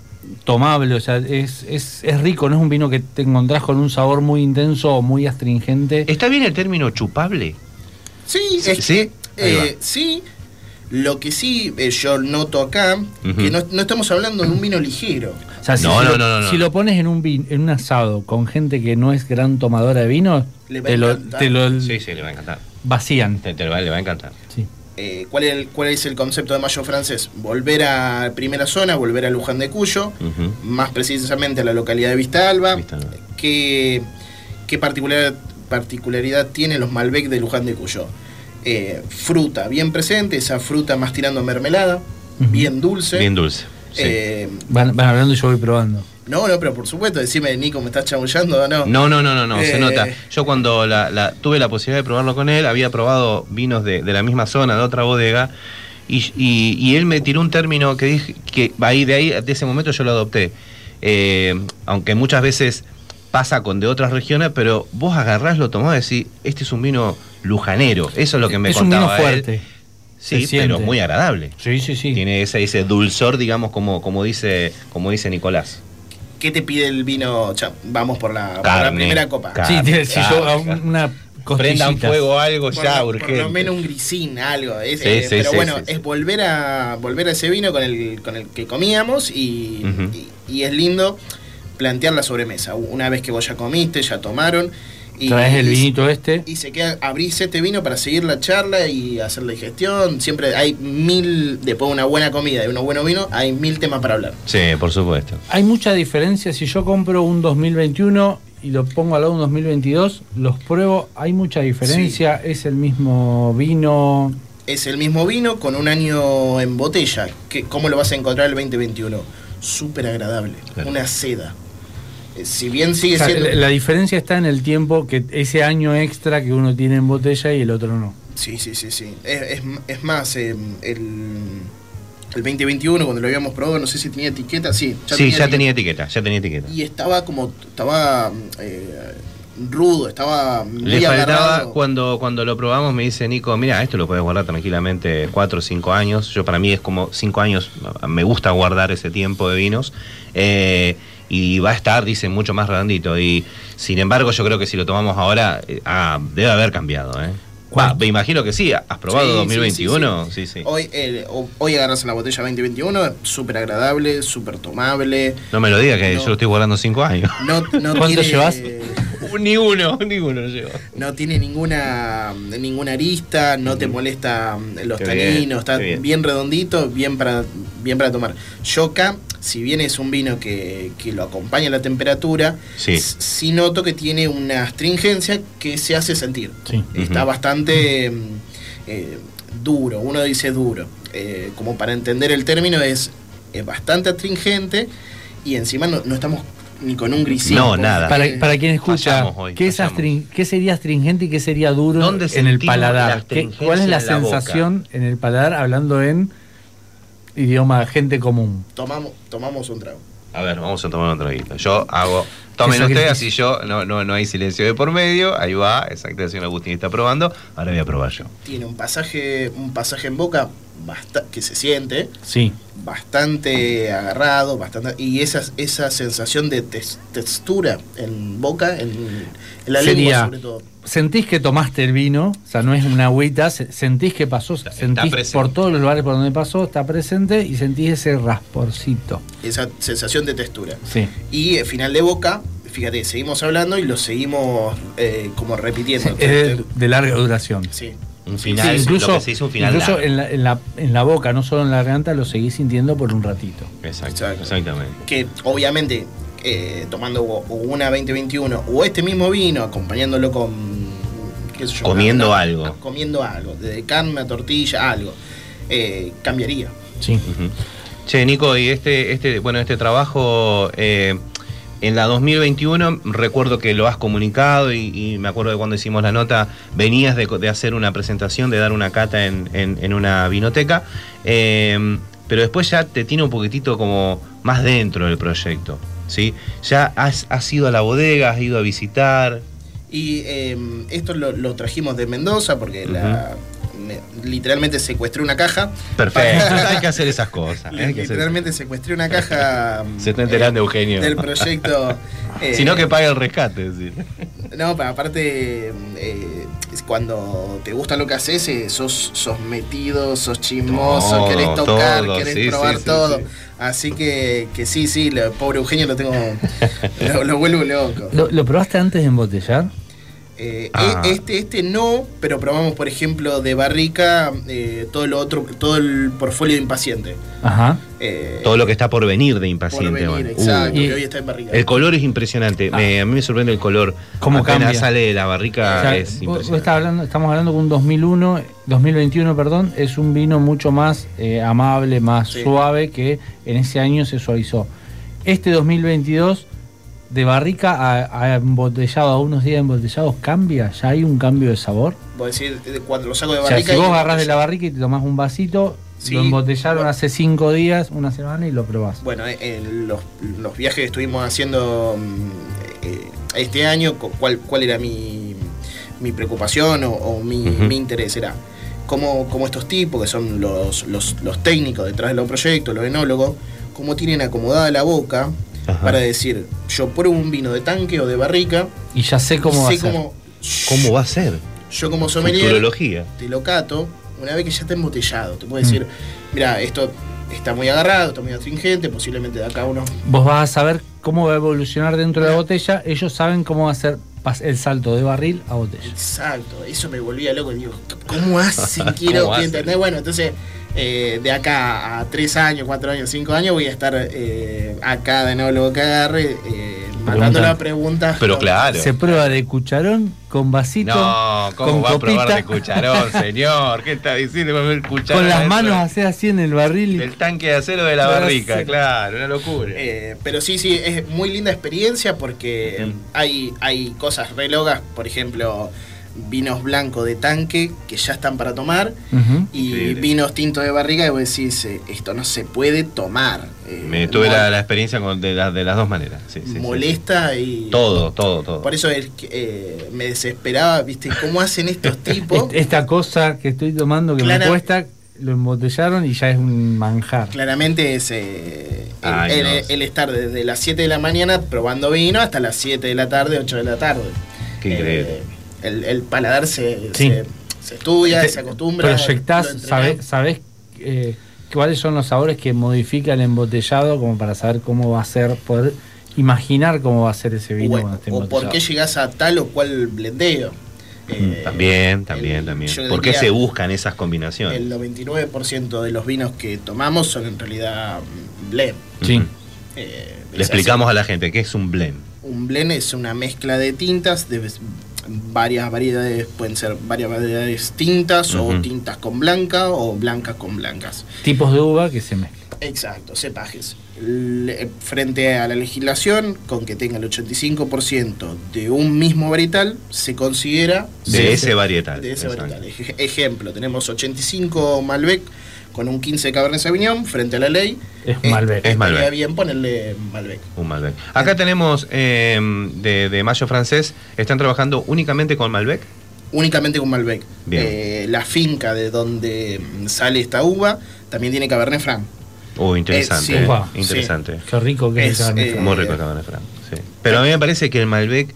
[SPEAKER 3] tomable, o sea, es, es, es rico, no es un vino que te encontrás con un sabor muy intenso o muy astringente.
[SPEAKER 2] ¿Está bien el término chupable?
[SPEAKER 7] Sí,
[SPEAKER 2] Sí,
[SPEAKER 7] es eh, sí. Lo que sí eh, yo noto acá, que no, no estamos hablando de un vino ligero.
[SPEAKER 3] O sea, si,
[SPEAKER 2] No,
[SPEAKER 3] si
[SPEAKER 2] no,
[SPEAKER 3] lo,
[SPEAKER 2] no, no, no.
[SPEAKER 3] si lo pones en un vin- en un asado con gente que no es gran tomadora de vino,
[SPEAKER 7] Le va a
[SPEAKER 3] te lo,
[SPEAKER 7] encantar.
[SPEAKER 3] te lo
[SPEAKER 2] Sí, sí, le va a encantar.
[SPEAKER 3] vacían.
[SPEAKER 2] Te, te va- le va a encantar.
[SPEAKER 3] Sí.
[SPEAKER 7] Eh, ¿cuál, es el, ¿Cuál es el concepto de Mayo Francés? Volver a primera zona, volver a Luján de Cuyo, más precisamente a la localidad de Vista Alba.
[SPEAKER 2] Vista Alba.
[SPEAKER 7] ¿Qué, qué particular, particularidad tienen los Malbec de Luján de Cuyo? Eh, fruta bien presente, esa fruta más tirando mermelada, bien dulce.
[SPEAKER 2] Bien dulce. Sí.
[SPEAKER 7] Eh,
[SPEAKER 3] Van, van hablando y yo voy probando.
[SPEAKER 7] no, no, pero por supuesto, decime, Nico, ¿me estás chamullando o no?
[SPEAKER 2] No, no, no, no, no, se
[SPEAKER 7] Eh.
[SPEAKER 2] nota. Yo cuando la, la- tuve la posibilidad de probarlo con él, había probado vinos de, de la misma zona, de otra bodega, y, y- y él me tiró un término que dije que ahí de ahí, de ese momento yo lo adopté. Eh, aunque muchas veces pasa con de otras regiones, pero vos agarrás, lo tomás y decís, este es un vino lujanero. Eso es lo que me
[SPEAKER 3] es un vino
[SPEAKER 2] contaba él.
[SPEAKER 3] fuerte.
[SPEAKER 2] Sí, pero muy agradable.
[SPEAKER 3] Sí, sí, sí.
[SPEAKER 2] Tiene ese, ese dulzor, digamos, como, como dice, como dice Nicolás.
[SPEAKER 7] ¿Qué te pide el vino? Cha- vamos por la, por la primera copa.
[SPEAKER 2] carne.
[SPEAKER 3] Sí, tiene- si yo una
[SPEAKER 2] Prendan fuego algo
[SPEAKER 7] por,
[SPEAKER 2] ya,
[SPEAKER 7] lo- por lo menos un grisín, algo. es-
[SPEAKER 2] Sí,
[SPEAKER 7] eh,
[SPEAKER 2] sí,
[SPEAKER 7] pero
[SPEAKER 2] sí,
[SPEAKER 7] bueno,
[SPEAKER 2] sí, sí.
[SPEAKER 7] es volver a volver a ese vino con el, con el que comíamos y, y- y es lindo plantear la sobremesa. Una vez que vos ya comiste, ya tomaron. Y,
[SPEAKER 3] Traes el vinito este.
[SPEAKER 7] Y se queda, abrís este vino para seguir la charla y hacer la digestión. Siempre hay mil, después de una buena comida y unos buenos vinos, hay mil temas para hablar.
[SPEAKER 2] Sí, por supuesto.
[SPEAKER 3] Hay mucha diferencia si yo compro un 2021 y lo pongo al lado de un 2022, los pruebo, hay mucha diferencia, es el mismo vino.
[SPEAKER 7] Es el mismo vino con un año en botella. que ¿Cómo lo vas a encontrar el 2021? Súper agradable.
[SPEAKER 2] Claro.
[SPEAKER 7] Una seda. Eh, si bien sigue
[SPEAKER 3] O sea,
[SPEAKER 7] siendo...
[SPEAKER 3] la, la diferencia está en el tiempo que ese año extra que uno tiene en botella y el otro no.
[SPEAKER 7] Sí, sí, sí, sí. Es, es- es más, eh, el, el 2021, cuando lo habíamos probado, no sé si tenía etiqueta, sí.
[SPEAKER 2] sí, ya tenía etiqueta, ya tenía etiqueta.
[SPEAKER 7] Y estaba como, estaba eh, rudo, estaba
[SPEAKER 2] Le faltaba,
[SPEAKER 7] agarrado.
[SPEAKER 2] cuando, cuando lo probamos, me dice Nico, mira, esto lo puedes guardar tranquilamente 4 o 5 años. Yo para mí es como 5 años, me gusta guardar ese tiempo de vinos. Eh, y va a estar, dice, mucho más redondito. Y sin embargo, yo creo que si lo tomamos ahora, eh, ah, debe haber cambiado. ¿eh? Va, me imagino que sí, ¿has probado
[SPEAKER 7] Sí, sí,
[SPEAKER 2] 2021?
[SPEAKER 7] sí,
[SPEAKER 2] Sí,
[SPEAKER 7] sí.
[SPEAKER 2] sí.
[SPEAKER 7] Hoy, eh, ho- hoy agarras la botella 2021, es súper agradable, súper tomable.
[SPEAKER 2] No me lo diga que
[SPEAKER 7] No.
[SPEAKER 2] yo lo estoy guardando 5 años.
[SPEAKER 7] No, no [laughs]
[SPEAKER 3] ¿Cuánto
[SPEAKER 7] tiene,
[SPEAKER 3] llevas? [laughs]
[SPEAKER 2] ni uno, ni uno llevo.
[SPEAKER 7] No tiene ninguna ninguna arista, no te molesta mm, los
[SPEAKER 2] Qué
[SPEAKER 7] taninos,
[SPEAKER 2] bien,
[SPEAKER 7] está bien.
[SPEAKER 2] bien.
[SPEAKER 7] redondito, bien para, bien para tomar. Si bien es un vino que, que lo acompaña la temperatura,
[SPEAKER 2] Sí.
[SPEAKER 7] noto que tiene una astringencia que se hace sentir.
[SPEAKER 3] Sí.
[SPEAKER 7] Está bastante mm, eh, duro, uno dice duro. Eh, como para entender el término es, es bastante astringente y encima no, no estamos ni con un grisito.
[SPEAKER 2] No, nada.
[SPEAKER 3] Para, para quien escucha,
[SPEAKER 2] hoy,
[SPEAKER 3] ¿qué, es qué sería astringente y qué sería duro
[SPEAKER 2] ¿Dónde
[SPEAKER 3] en el paladar? ¿Qué-
[SPEAKER 2] astringencia
[SPEAKER 3] ¿Cuál es la
[SPEAKER 2] en la boca?
[SPEAKER 3] sensación en el paladar hablando en idioma gente común?
[SPEAKER 7] Tomamos, tomamos un trago.
[SPEAKER 2] A ver, vamos a tomar un traguito. Yo hago. Tomen ustedes, así yo no, no, no hay silencio de por medio. Ahí va, exacto, el señor Agustín está probando. Ahora voy a probar yo.
[SPEAKER 7] tiene un pasaje, un pasaje en boca que se siente
[SPEAKER 3] Sí.
[SPEAKER 7] bastante agarrado, bastante y esa, esa sensación de tes- textura en boca, en, en la lengua sobre todo.
[SPEAKER 3] Sentís que tomaste el vino, o sea, no es una agüita, se- sentís que pasó, sentís
[SPEAKER 2] presente.
[SPEAKER 3] por todos los lugares por donde pasó, está presente y sentís ese rasporcito.
[SPEAKER 7] Esa sensación de textura.
[SPEAKER 3] Sí.
[SPEAKER 7] Y el final de boca, fíjate, seguimos hablando y lo seguimos eh, como repitiendo.
[SPEAKER 3] Es de, de larga duración.
[SPEAKER 7] Sí.
[SPEAKER 2] Un
[SPEAKER 3] Sí,
[SPEAKER 2] final,
[SPEAKER 3] incluso
[SPEAKER 2] lo que se hizo un final.
[SPEAKER 3] incluso en la, en, la, en la boca, no solo en la garganta, lo seguís sintiendo por un ratito.
[SPEAKER 2] Exacto,
[SPEAKER 7] Exacto.
[SPEAKER 2] exactamente.
[SPEAKER 7] que obviamente eh, tomando una 2021 o este mismo vino acompañándolo con qué sé yo,
[SPEAKER 2] Comiendo
[SPEAKER 7] una-
[SPEAKER 2] algo.
[SPEAKER 7] comiendo algo desde carne a tortilla algo eh, cambiaría
[SPEAKER 3] Sí.
[SPEAKER 2] Ujú. Che, Nico, y este, este, bueno, este trabajo eh, en la 2021, recuerdo que lo has comunicado y, y me acuerdo de cuando hicimos la nota, venías de, de hacer una presentación, de dar una cata en, en- en una vinoteca, eh, pero después ya te tiene un poquitito como más dentro del proyecto, ¿sí? Ya has, has ido a la bodega, has ido a visitar,
[SPEAKER 7] y eh, esto lo, lo trajimos de Mendoza porque la, me- literalmente secuestré una caja
[SPEAKER 2] perfecto, [laughs] hay que hacer esas cosas. ¿eh? Que hacer-
[SPEAKER 7] literalmente secuestré una caja
[SPEAKER 2] Se está enterando
[SPEAKER 7] eh,
[SPEAKER 2] Eugenio.
[SPEAKER 7] del proyecto [laughs] eh,
[SPEAKER 2] Si no, que pague el rescate. sí.
[SPEAKER 7] No, pero aparte, eh, es cuando te gusta lo que haces, eh, sos, sos metido, sos chismoso,
[SPEAKER 2] Todo,
[SPEAKER 7] querés tocar,
[SPEAKER 2] todo,
[SPEAKER 7] querés
[SPEAKER 2] sí,
[SPEAKER 7] probar
[SPEAKER 2] sí, sí,
[SPEAKER 7] todo.
[SPEAKER 2] sí.
[SPEAKER 7] Así que, que sí, sí, lo- pobre Eugenio lo tengo, [laughs] lo, lo vuelvo loco.
[SPEAKER 3] ¿Lo, lo probaste antes de embotellar?
[SPEAKER 7] Eh,
[SPEAKER 2] Ah.
[SPEAKER 7] e- Este, este no, pero probamos, por ejemplo, de barrica eh, todo lo otro, todo el portfolio de impaciente.
[SPEAKER 3] Ajá.
[SPEAKER 7] Eh,
[SPEAKER 2] Todo lo que está por venir de
[SPEAKER 7] por
[SPEAKER 2] impaciente.
[SPEAKER 7] venir,
[SPEAKER 2] bueno.
[SPEAKER 7] exacto,
[SPEAKER 2] Uh,
[SPEAKER 3] Y-
[SPEAKER 7] hoy está en barrica.
[SPEAKER 2] el color es impresionante. Me- a mí me sorprende el color.
[SPEAKER 3] ¿Cómo
[SPEAKER 2] Apenas
[SPEAKER 3] cambia?
[SPEAKER 2] sale de la barrica
[SPEAKER 3] O sea,
[SPEAKER 2] es
[SPEAKER 3] vos- vos
[SPEAKER 2] impresionante.
[SPEAKER 3] estás hablando, estamos hablando que un 2001, 2021, perdón, es un vino mucho más eh, amable, más
[SPEAKER 7] Sí.
[SPEAKER 3] suave que en ese año se suavizó. Este 2022 de barrica a, a embotellado, a unos días embotellados, cambia, ya hay un cambio de sabor.
[SPEAKER 7] Vos decís, eh, cuando lo saco de
[SPEAKER 3] O sea,
[SPEAKER 7] barrica.
[SPEAKER 3] si vos agarrás de la barrica y te tomás un vasito,
[SPEAKER 7] Sí,
[SPEAKER 3] lo embotellaron
[SPEAKER 7] bueno.
[SPEAKER 3] hace cinco días, una semana y lo probás.
[SPEAKER 7] Bueno, eh, en los, los viajes que estuvimos haciendo mm, eh, este año, cu- ¿cuál, cuál era mi, mi preocupación o, o mi, mi interés? Era cómo, cómo estos tipos, que son los, los, los técnicos detrás de los proyectos, los enólogos, cómo tienen acomodada la boca
[SPEAKER 2] Ajá.
[SPEAKER 7] para decir, yo pruebo un vino de tanque o de barrica,
[SPEAKER 3] Y ya sé cómo va
[SPEAKER 7] sé
[SPEAKER 3] a ser.
[SPEAKER 7] cómo,
[SPEAKER 2] ¿Cómo va a ser?
[SPEAKER 7] yo como sommelier te lo cato una vez que ya está embotellado. Te puedo decir, mira, esto está muy agarrado, está muy astringente, posiblemente de acá uno
[SPEAKER 3] Vos vas a saber cómo va a evolucionar dentro de la botella, ellos saben cómo va a ser el salto de barril a botella.
[SPEAKER 7] Exacto, eso me volvía loco. Digo, ¿cómo hacen? [laughs] Quiero
[SPEAKER 2] ¿Cómo hacen?
[SPEAKER 7] entender. Bueno, entonces, eh, de acá a tres años, cuatro años, cinco años, voy a estar eh, acá de nuevo lo que agarre, eh, Matando la pregunta.
[SPEAKER 2] Pero claro.
[SPEAKER 3] Se prueba de cucharón con vasito.
[SPEAKER 2] No, ¿cómo
[SPEAKER 3] con
[SPEAKER 2] va a probar de cucharón, [laughs] señor? ¿Qué está diciendo con el cucharón?
[SPEAKER 3] Con las manos así, así en el barril. y-
[SPEAKER 2] Del tanque de acero de la barrica,
[SPEAKER 3] acero.
[SPEAKER 2] claro, una locura.
[SPEAKER 7] Eh, pero sí, sí, es muy linda experiencia porque hay, hay cosas re locas, por ejemplo, vinos blancos de tanque que ya están para tomar y
[SPEAKER 2] Increíble.
[SPEAKER 7] vinos tintos de barriga y vos decís, eh, esto no se puede tomar. Eh,
[SPEAKER 2] Me tuve la, la experiencia con- de, la- de las dos maneras. Sí, sí, sí.
[SPEAKER 7] molesta y...
[SPEAKER 2] Todo, todo, todo.
[SPEAKER 7] Por eso es que, eh, me desesperaba, ¿viste? ¿Cómo hacen estos [laughs] tipos?
[SPEAKER 3] Est- Esta cosa que estoy tomando que
[SPEAKER 7] Clara-
[SPEAKER 3] me cuesta, lo embotellaron y ya es un manjar.
[SPEAKER 7] Claramente es eh, el,
[SPEAKER 2] Ay,
[SPEAKER 7] el-
[SPEAKER 2] no.
[SPEAKER 7] el estar desde las 7 de la mañana probando vino hasta las 7 de la tarde, 8 de la tarde.
[SPEAKER 2] Qué increíble.
[SPEAKER 7] Eh, el, el paladar se,
[SPEAKER 3] Sí.
[SPEAKER 7] se, se estudia,
[SPEAKER 3] Te-
[SPEAKER 7] se acostumbra.
[SPEAKER 3] Proyectás, sabés, sabés, eh, cuáles son los sabores que modifica el embotellado como para saber cómo va a ser, poder imaginar cómo va a ser ese vino
[SPEAKER 7] O,
[SPEAKER 3] cuando esté
[SPEAKER 7] o por qué llegás a tal o cual blendeo. Eh,
[SPEAKER 2] También, también,
[SPEAKER 7] el-
[SPEAKER 2] también. ¿Por qué se buscan esas combinaciones?
[SPEAKER 7] El 99% de los vinos que tomamos son en realidad mm, blend.
[SPEAKER 3] Sí.
[SPEAKER 7] Eh,
[SPEAKER 2] Le explicamos a la gente qué es un blend.
[SPEAKER 7] Un blend es una mezcla de tintas, de varias variedades, pueden ser varias variedades tintas o tintas con blanca o blancas con blancas.
[SPEAKER 3] Tipos de uva que se mezclan.
[SPEAKER 7] Exacto, cepajes. Le- frente a la legislación, con que tenga el 85% de un mismo varietal, se considera
[SPEAKER 2] De ese
[SPEAKER 7] sí,
[SPEAKER 2] varietal.
[SPEAKER 7] de ese varietal. Ej- Ejemplo, tenemos 85 Malbec con un 15 Cabernet Sauvignon frente a la ley.
[SPEAKER 3] Es
[SPEAKER 7] Eh,
[SPEAKER 3] Malbec.
[SPEAKER 2] es Malbec.
[SPEAKER 7] bien ponerle Malbec.
[SPEAKER 2] Un Malbec. Acá tenemos eh, de, de Mayo Francés, ¿están trabajando únicamente con Malbec?
[SPEAKER 7] únicamente con Malbec.
[SPEAKER 2] Bien.
[SPEAKER 7] Eh, la finca de donde mm, sale esta uva también tiene Cabernet Franc.
[SPEAKER 2] Oh, interesante.
[SPEAKER 7] Eh, sí.
[SPEAKER 2] Interesante.
[SPEAKER 3] Qué rico que es, el Cabernet
[SPEAKER 7] eh,
[SPEAKER 3] Franc.
[SPEAKER 2] Muy rico el Cabernet Franc. sí. Pero a mí me parece que el Malbec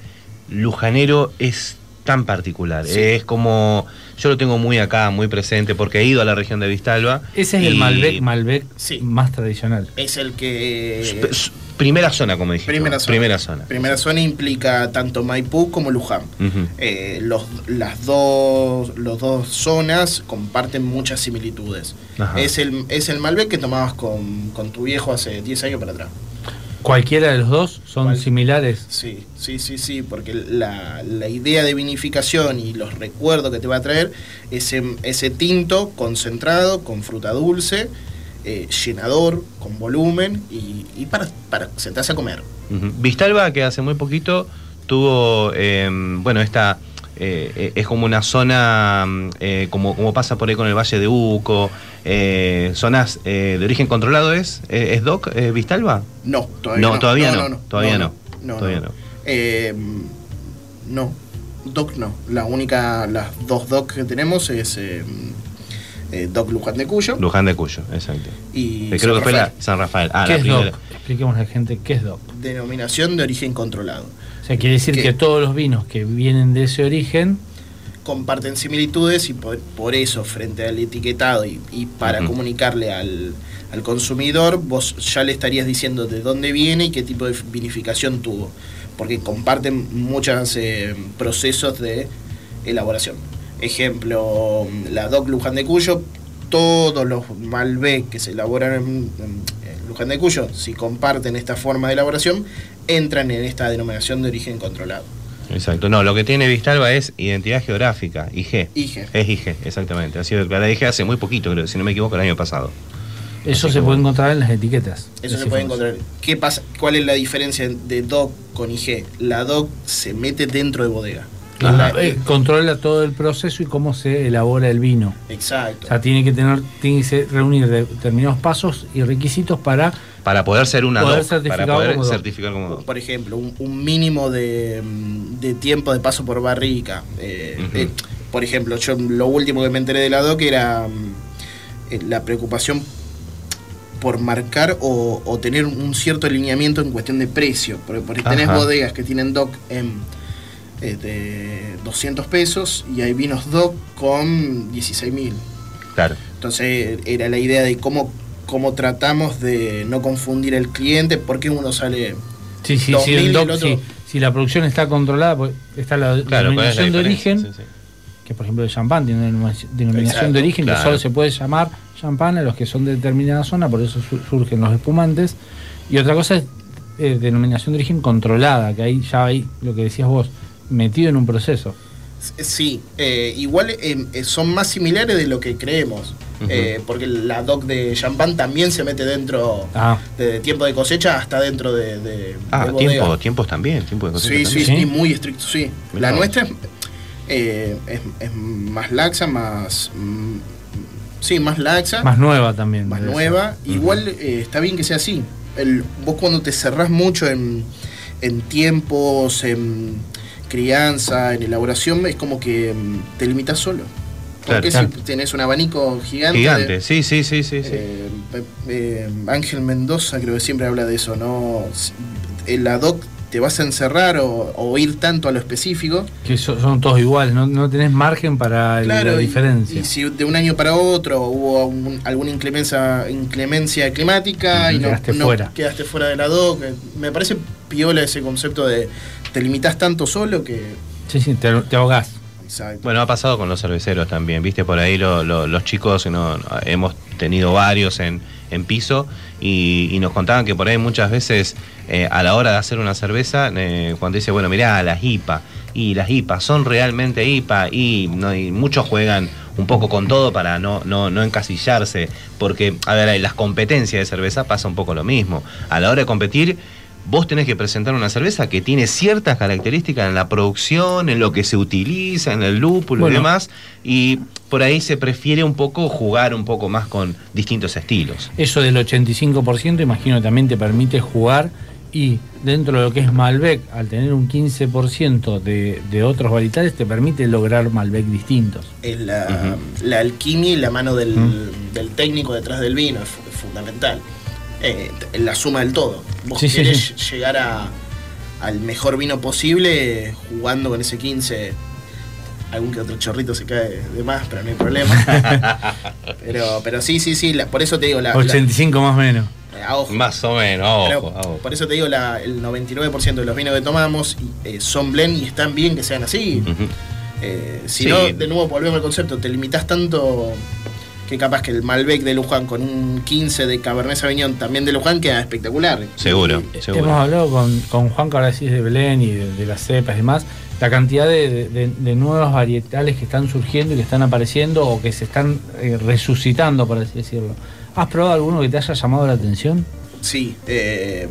[SPEAKER 2] lujanero es tan particular.
[SPEAKER 7] Sí.
[SPEAKER 2] Es como. Yo lo tengo muy acá, muy presente, porque he ido a la región de Vistalba.
[SPEAKER 3] Ese es el Malbec, Malbec
[SPEAKER 7] Sí.
[SPEAKER 3] más tradicional.
[SPEAKER 7] Es el que...
[SPEAKER 2] Primera zona, como dijiste.
[SPEAKER 7] Primera zona.
[SPEAKER 2] Primera zona.
[SPEAKER 7] Primera zona implica tanto Maipú como Luján. Eh, los, las dos, los dos zonas comparten muchas similitudes.
[SPEAKER 2] Ajá.
[SPEAKER 7] Es el, es el Malbec que tomabas con, con tu viejo hace 10 años para atrás.
[SPEAKER 3] Cualquiera de los dos son
[SPEAKER 7] ¿Cuál?
[SPEAKER 3] similares.
[SPEAKER 7] Sí, sí, sí, sí, porque la, la idea de vinificación y los recuerdos que te va a traer ese, ese tinto concentrado con fruta dulce, eh, llenador, con volumen y, y para, para sentarse a comer.
[SPEAKER 2] Vistalba, que hace muy poquito tuvo, eh, bueno, esta eh, eh, es como una zona, mm, eh, como, como pasa por ahí con el Valle de Uco, eh, zonas eh, de origen controlado, ¿es? ¿Es es DOC eh, Vistalba?
[SPEAKER 7] No, todavía
[SPEAKER 2] No,
[SPEAKER 7] no.
[SPEAKER 2] todavía no, todavía no, todavía no.
[SPEAKER 7] Eh, no, DOC no. La única, las dos DOC que tenemos es eh, eh, DOC Luján de Cuyo
[SPEAKER 2] Luján de Cuyo, exacto.
[SPEAKER 7] y
[SPEAKER 2] Creo que
[SPEAKER 7] San
[SPEAKER 2] fue la
[SPEAKER 7] Rafael.
[SPEAKER 2] San Rafael. Ah,
[SPEAKER 3] ¿Qué
[SPEAKER 2] la
[SPEAKER 3] es
[SPEAKER 2] primera.
[SPEAKER 3] DOC? Expliquemos a la gente qué es DOC.
[SPEAKER 7] denominación de origen controlado.
[SPEAKER 3] O sea, quiere decir que todos los vinos que vienen de ese origen,
[SPEAKER 7] comparten similitudes y por, por eso frente al etiquetado y, y para comunicarle al, al consumidor, vos ya le estarías diciendo de dónde viene y qué tipo de vinificación tuvo, porque comparten muchos procesos de elaboración. Ejemplo, la DOC Luján de Cuyo, todos los Malbec que se elaboran en, en Luján de Cuyo, si comparten esta forma de elaboración, entran en esta denominación de origen controlado.
[SPEAKER 2] Exacto. No, lo que tiene Vistalba es identidad geográfica, IG.
[SPEAKER 7] IG.
[SPEAKER 2] Es IG, exactamente. Ha sido declarada IG hace muy poquito, creo, si no me equivoco, el año pasado.
[SPEAKER 3] eso
[SPEAKER 2] Así
[SPEAKER 3] se puede
[SPEAKER 2] bueno.
[SPEAKER 3] encontrar en las etiquetas.
[SPEAKER 7] Eso se puede encontrar. ¿Qué pasa? ¿Cuál es la diferencia de DOC con IG? La DOC se mete dentro de bodega.
[SPEAKER 2] Ajá.
[SPEAKER 7] La-
[SPEAKER 3] Eh, controla todo el proceso y cómo se elabora el vino.
[SPEAKER 7] exacto.
[SPEAKER 3] O sea, tiene que tener, tiene que reunir determinados pasos y requisitos para
[SPEAKER 2] Para poder ser una
[SPEAKER 3] Poder
[SPEAKER 2] DOC,
[SPEAKER 3] certificar
[SPEAKER 2] para poder
[SPEAKER 3] como
[SPEAKER 2] certificar como DOC.
[SPEAKER 7] Por ejemplo, un, un mínimo de, de tiempo de paso por barrica. Eh, eh, por ejemplo, yo lo último que me enteré de la DOC era mm, eh, la preocupación por marcar o, o tener un cierto alineamiento en cuestión de precio. Porque, porque tenés bodegas que tienen DOC en eh, de 200 pesos y hay vinos DOC con 16 mil.
[SPEAKER 2] Claro.
[SPEAKER 7] Entonces era la idea de cómo, cómo tratamos de no confundir al cliente, porque uno sale...
[SPEAKER 3] Sí, sí,
[SPEAKER 7] 2000
[SPEAKER 3] sí,
[SPEAKER 7] y
[SPEAKER 3] el
[SPEAKER 7] el
[SPEAKER 3] DOC,
[SPEAKER 7] otro-
[SPEAKER 3] sí. si la producción está controlada, pues está la
[SPEAKER 2] Claro, ¿cuál es la
[SPEAKER 3] denominación de origen,
[SPEAKER 2] Sí, sí.
[SPEAKER 3] que por ejemplo el champán tiene una denominación- denominación
[SPEAKER 7] Exacto,
[SPEAKER 3] de origen
[SPEAKER 2] claro.
[SPEAKER 3] que solo se puede llamar champán a los que son de determinada zona, por eso su- surgen los espumantes. Y otra cosa es eh, denominación de origen controlada, que ahí ya hay lo que decías vos, metido en un proceso.
[SPEAKER 7] Sí, eh, igual eh, eh, son más similares de lo que creemos. Eh, porque la DOC de champán también se mete dentro
[SPEAKER 3] Ah,
[SPEAKER 7] de tiempo de cosecha hasta dentro de, de,
[SPEAKER 2] Ah,
[SPEAKER 7] de
[SPEAKER 2] tiempo, tiempos también, tiempo de cosecha
[SPEAKER 7] Sí, sí,
[SPEAKER 2] también.
[SPEAKER 7] sí, muy estricto, sí.
[SPEAKER 2] Mirá
[SPEAKER 7] La
[SPEAKER 2] vos.
[SPEAKER 7] nuestra es, eh, es, es más laxa, más... mm, sí, más laxa,
[SPEAKER 3] más nueva también.
[SPEAKER 7] más nueva. Igual eh, está bien que sea así. El, vos cuando te cerrás mucho en, en tiempos, en crianza, en elaboración, es como que mm, te limitas solo. Porque
[SPEAKER 2] Claro.
[SPEAKER 7] si tenés un abanico gigante...
[SPEAKER 2] Gigante, sí, sí, sí, sí. sí.
[SPEAKER 7] eh, eh, Ángel Mendoza creo que siempre habla de eso, ¿no? En la DOC te vas a encerrar o, o ir tanto a lo específico.
[SPEAKER 3] Que so- son todos iguales, no, no tenés margen para el- la diferencia.
[SPEAKER 7] Y, si de un año para otro hubo un- alguna inclemencia, inclemencia climática y no,
[SPEAKER 3] Quedaste
[SPEAKER 7] no
[SPEAKER 3] fuera.
[SPEAKER 7] quedaste fuera de la DOC, eh, me parece piola ese concepto de te limitas tanto solo que...
[SPEAKER 3] Sí, sí, te, te ahogás.
[SPEAKER 7] Exacto.
[SPEAKER 2] Bueno, ha pasado con los cerveceros también, viste, por ahí lo- lo- los chicos, no, no, hemos tenido varios en, en piso y, y nos contaban que por ahí muchas veces eh, a la hora de hacer una cerveza, eh, cuando dice, bueno, mirá, las IPA, y las IPA son realmente IPA y, no, y muchos juegan un poco con todo para no, no, no encasillarse, porque, a ver, las competencias de cerveza pasa un poco lo mismo. A la hora de competir, vos tenés que presentar una cerveza que tiene ciertas características en la producción, en lo que se utiliza, en el lúpulo
[SPEAKER 3] Bueno.
[SPEAKER 2] y demás, y por ahí se prefiere un poco jugar un poco más con distintos estilos.
[SPEAKER 3] Eso del 85% imagino también te permite jugar y dentro de lo que es Malbec, al tener un 15% de, de otros varietales, te permite lograr Malbec distintos.
[SPEAKER 7] Es la, la alquimia y la mano del, del técnico detrás del vino es fundamental. Eh, la suma del todo. Vos
[SPEAKER 3] Sí,
[SPEAKER 7] querés
[SPEAKER 3] sí.
[SPEAKER 7] llegar a, al mejor vino posible jugando con ese 15. Algún que otro chorrito se cae de más, pero no hay problema. [laughs] pero, pero sí, sí, sí, la- por eso te digo, la, la-
[SPEAKER 3] 85 más o menos.
[SPEAKER 7] a ojo.
[SPEAKER 2] Más o menos, a
[SPEAKER 7] Pero
[SPEAKER 2] ojo, a ojo.
[SPEAKER 7] Por eso te digo, la- el 99% de los vinos que tomamos eh, son blend y están bien que sean así. Eh, si
[SPEAKER 2] Sí.
[SPEAKER 7] no, de nuevo volvemos al concepto, te limitas tanto que capaz que el Malbec de Luján con un 15 de Cabernet Sauvignon también de Luján queda espectacular.
[SPEAKER 2] Seguro,
[SPEAKER 7] Y-
[SPEAKER 2] seguro.
[SPEAKER 3] Hemos hablado con, con Juan que ahora decís de Belén y de, de las cepas y demás, la cantidad de, de- de- de nuevos varietales que están surgiendo y que están apareciendo o que se están eh, resucitando, por así decirlo. ¿Has probado alguno que te haya llamado la atención?
[SPEAKER 7] Sí, eh,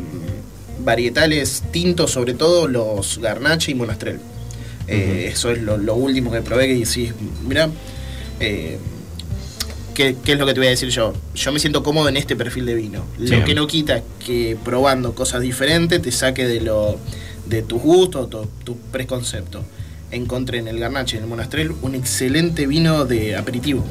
[SPEAKER 7] varietales tintos, sobre todo los Garnache y Monastrell. Eh, Eso es lo, lo último que probé y decís, mira, eh, ¿qué, qué es lo que te voy a decir yo? Yo me siento cómodo en este perfil de vino. Lo
[SPEAKER 2] Sí.
[SPEAKER 7] que no quita que probando cosas diferentes te saque de lo de tus gustos, tu, tu preconcepto. Encontré en el Garnache y en el Monastrell un excelente vino de aperitivo.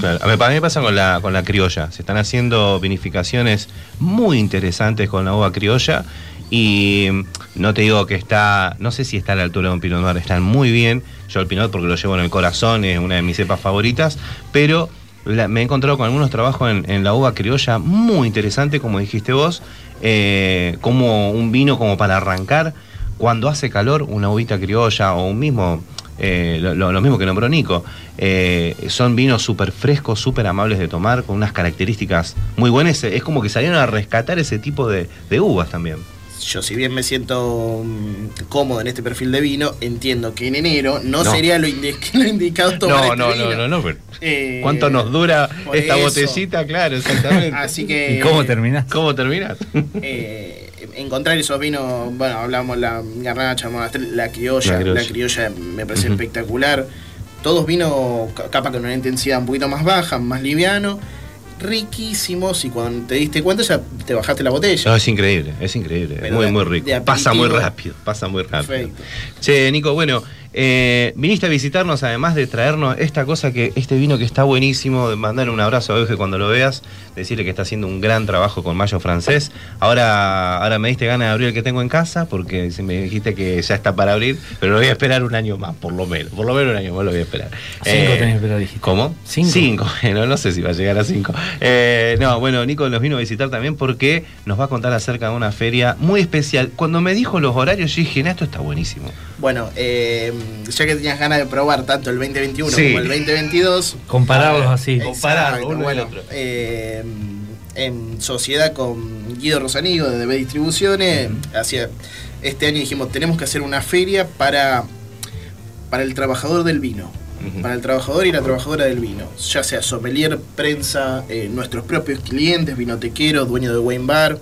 [SPEAKER 2] Claro. A ver, para mí me pasa con la, con la criolla. Se están haciendo vinificaciones muy interesantes con la uva criolla. Y mm, no te digo que está, no sé si está a la altura de un Pinot Noir, están muy bien. Yo el Pinot porque lo llevo en el corazón, es una de mis cepas favoritas. Pero me he encontrado con algunos trabajos en, la uva criolla muy interesante, como dijiste vos. eh, como un vino como para arrancar. Cuando hace calor, una uvita criolla o un mismo eh, lo mismo que nombró Nico. Eh, son vinos súper frescos, súper amables de tomar, con unas características muy buenas. Es como que salieron a rescatar ese tipo de, de uvas también.
[SPEAKER 7] Yo si bien me siento mm, cómodo en este perfil de vino, entiendo que en enero no,
[SPEAKER 2] No.
[SPEAKER 7] sería lo, indi- [laughs] lo indicado tomar
[SPEAKER 2] No,
[SPEAKER 7] este
[SPEAKER 2] no,
[SPEAKER 7] vino.
[SPEAKER 2] no, no, no, pero
[SPEAKER 7] Eh,
[SPEAKER 2] ¿Cuánto nos dura esta
[SPEAKER 7] eso.
[SPEAKER 2] botellita? Claro, exactamente. [laughs]
[SPEAKER 7] Así que...
[SPEAKER 3] ¿Y cómo terminás?
[SPEAKER 2] ¿Cómo terminas? [laughs]
[SPEAKER 7] eh, encontrar esos vinos, bueno, hablamos la garnacha, la criolla,
[SPEAKER 2] La
[SPEAKER 7] la
[SPEAKER 2] criolla.
[SPEAKER 7] criolla, me parece espectacular. Todos vinos ca- capaz con una intensidad un poquito más baja, más liviano, riquísimos y cuando te diste cuenta ya te bajaste la botella.
[SPEAKER 2] No, es increíble, es increíble.
[SPEAKER 7] Pero
[SPEAKER 2] muy, muy rico. Pasa muy rápido, pasa muy rápido.
[SPEAKER 7] Perfecto.
[SPEAKER 2] Che, Nico, bueno, eh, viniste a visitarnos además de traernos esta cosa que, este vino que está buenísimo, de mandarle un abrazo a Euge cuando lo veas, decirle que está haciendo un gran trabajo con Mayo Francés. Ahora, ahora me diste ganas de abrir el que tengo en casa, porque me dijiste que ya está para abrir, pero lo voy a esperar un año más, por lo menos. Por lo menos un año más lo voy a esperar.
[SPEAKER 3] Cinco
[SPEAKER 2] Eh,
[SPEAKER 3] tenés que esperar, dijiste.
[SPEAKER 2] ¿Cómo?
[SPEAKER 3] Cinco. [laughs]
[SPEAKER 2] Bueno, no sé si va a llegar a cinco. Eh, no, bueno, Nico nos vino a visitar también porque nos va a contar acerca de una feria muy especial. Cuando me dijo los horarios, yo dije, "Nah, esto está buenísimo.
[SPEAKER 7] Bueno, eh, ya que tenías ganas de probar tanto el 2021
[SPEAKER 2] Sí.
[SPEAKER 7] como el 2022,
[SPEAKER 3] Compararlos así.
[SPEAKER 2] Compararlo,
[SPEAKER 7] Exacto,
[SPEAKER 2] uno el
[SPEAKER 7] bueno,
[SPEAKER 2] otro.
[SPEAKER 7] eh, en sociedad con Guido Rosanigo de DB Distribuciones, hacia este año dijimos, tenemos que hacer una feria para, para el trabajador del vino. Para el trabajador y la trabajadora del vino, ya sea sommelier, prensa, eh, nuestros propios clientes, vinotequeros, dueños de wine bar.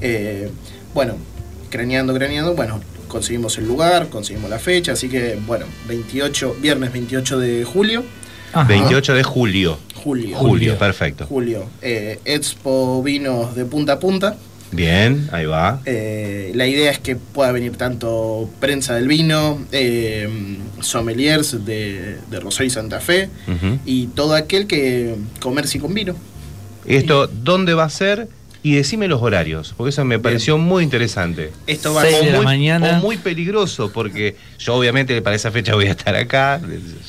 [SPEAKER 7] eh, bueno, craneando, craneando, bueno, conseguimos el lugar, conseguimos la fecha, así que, bueno, 28, viernes 28 de julio.
[SPEAKER 3] Ajá.
[SPEAKER 2] 28 de julio.
[SPEAKER 7] Julio.
[SPEAKER 2] Julio, perfecto.
[SPEAKER 7] Julio. Eh, Expo vinos de punta a punta.
[SPEAKER 2] Bien, ahí va.
[SPEAKER 7] Eh, la idea es que pueda venir tanto prensa del vino, eh, sommeliers de, de Rosario y Santa Fe y todo aquel que comercie con vino.
[SPEAKER 2] Esto, ¿dónde va a ser? Y decime los horarios, porque eso me pareció muy interesante.
[SPEAKER 7] Esto va
[SPEAKER 3] Seis
[SPEAKER 7] a
[SPEAKER 3] de la
[SPEAKER 2] muy,
[SPEAKER 3] mañana.
[SPEAKER 2] o muy peligroso, porque yo obviamente para esa fecha voy a estar acá,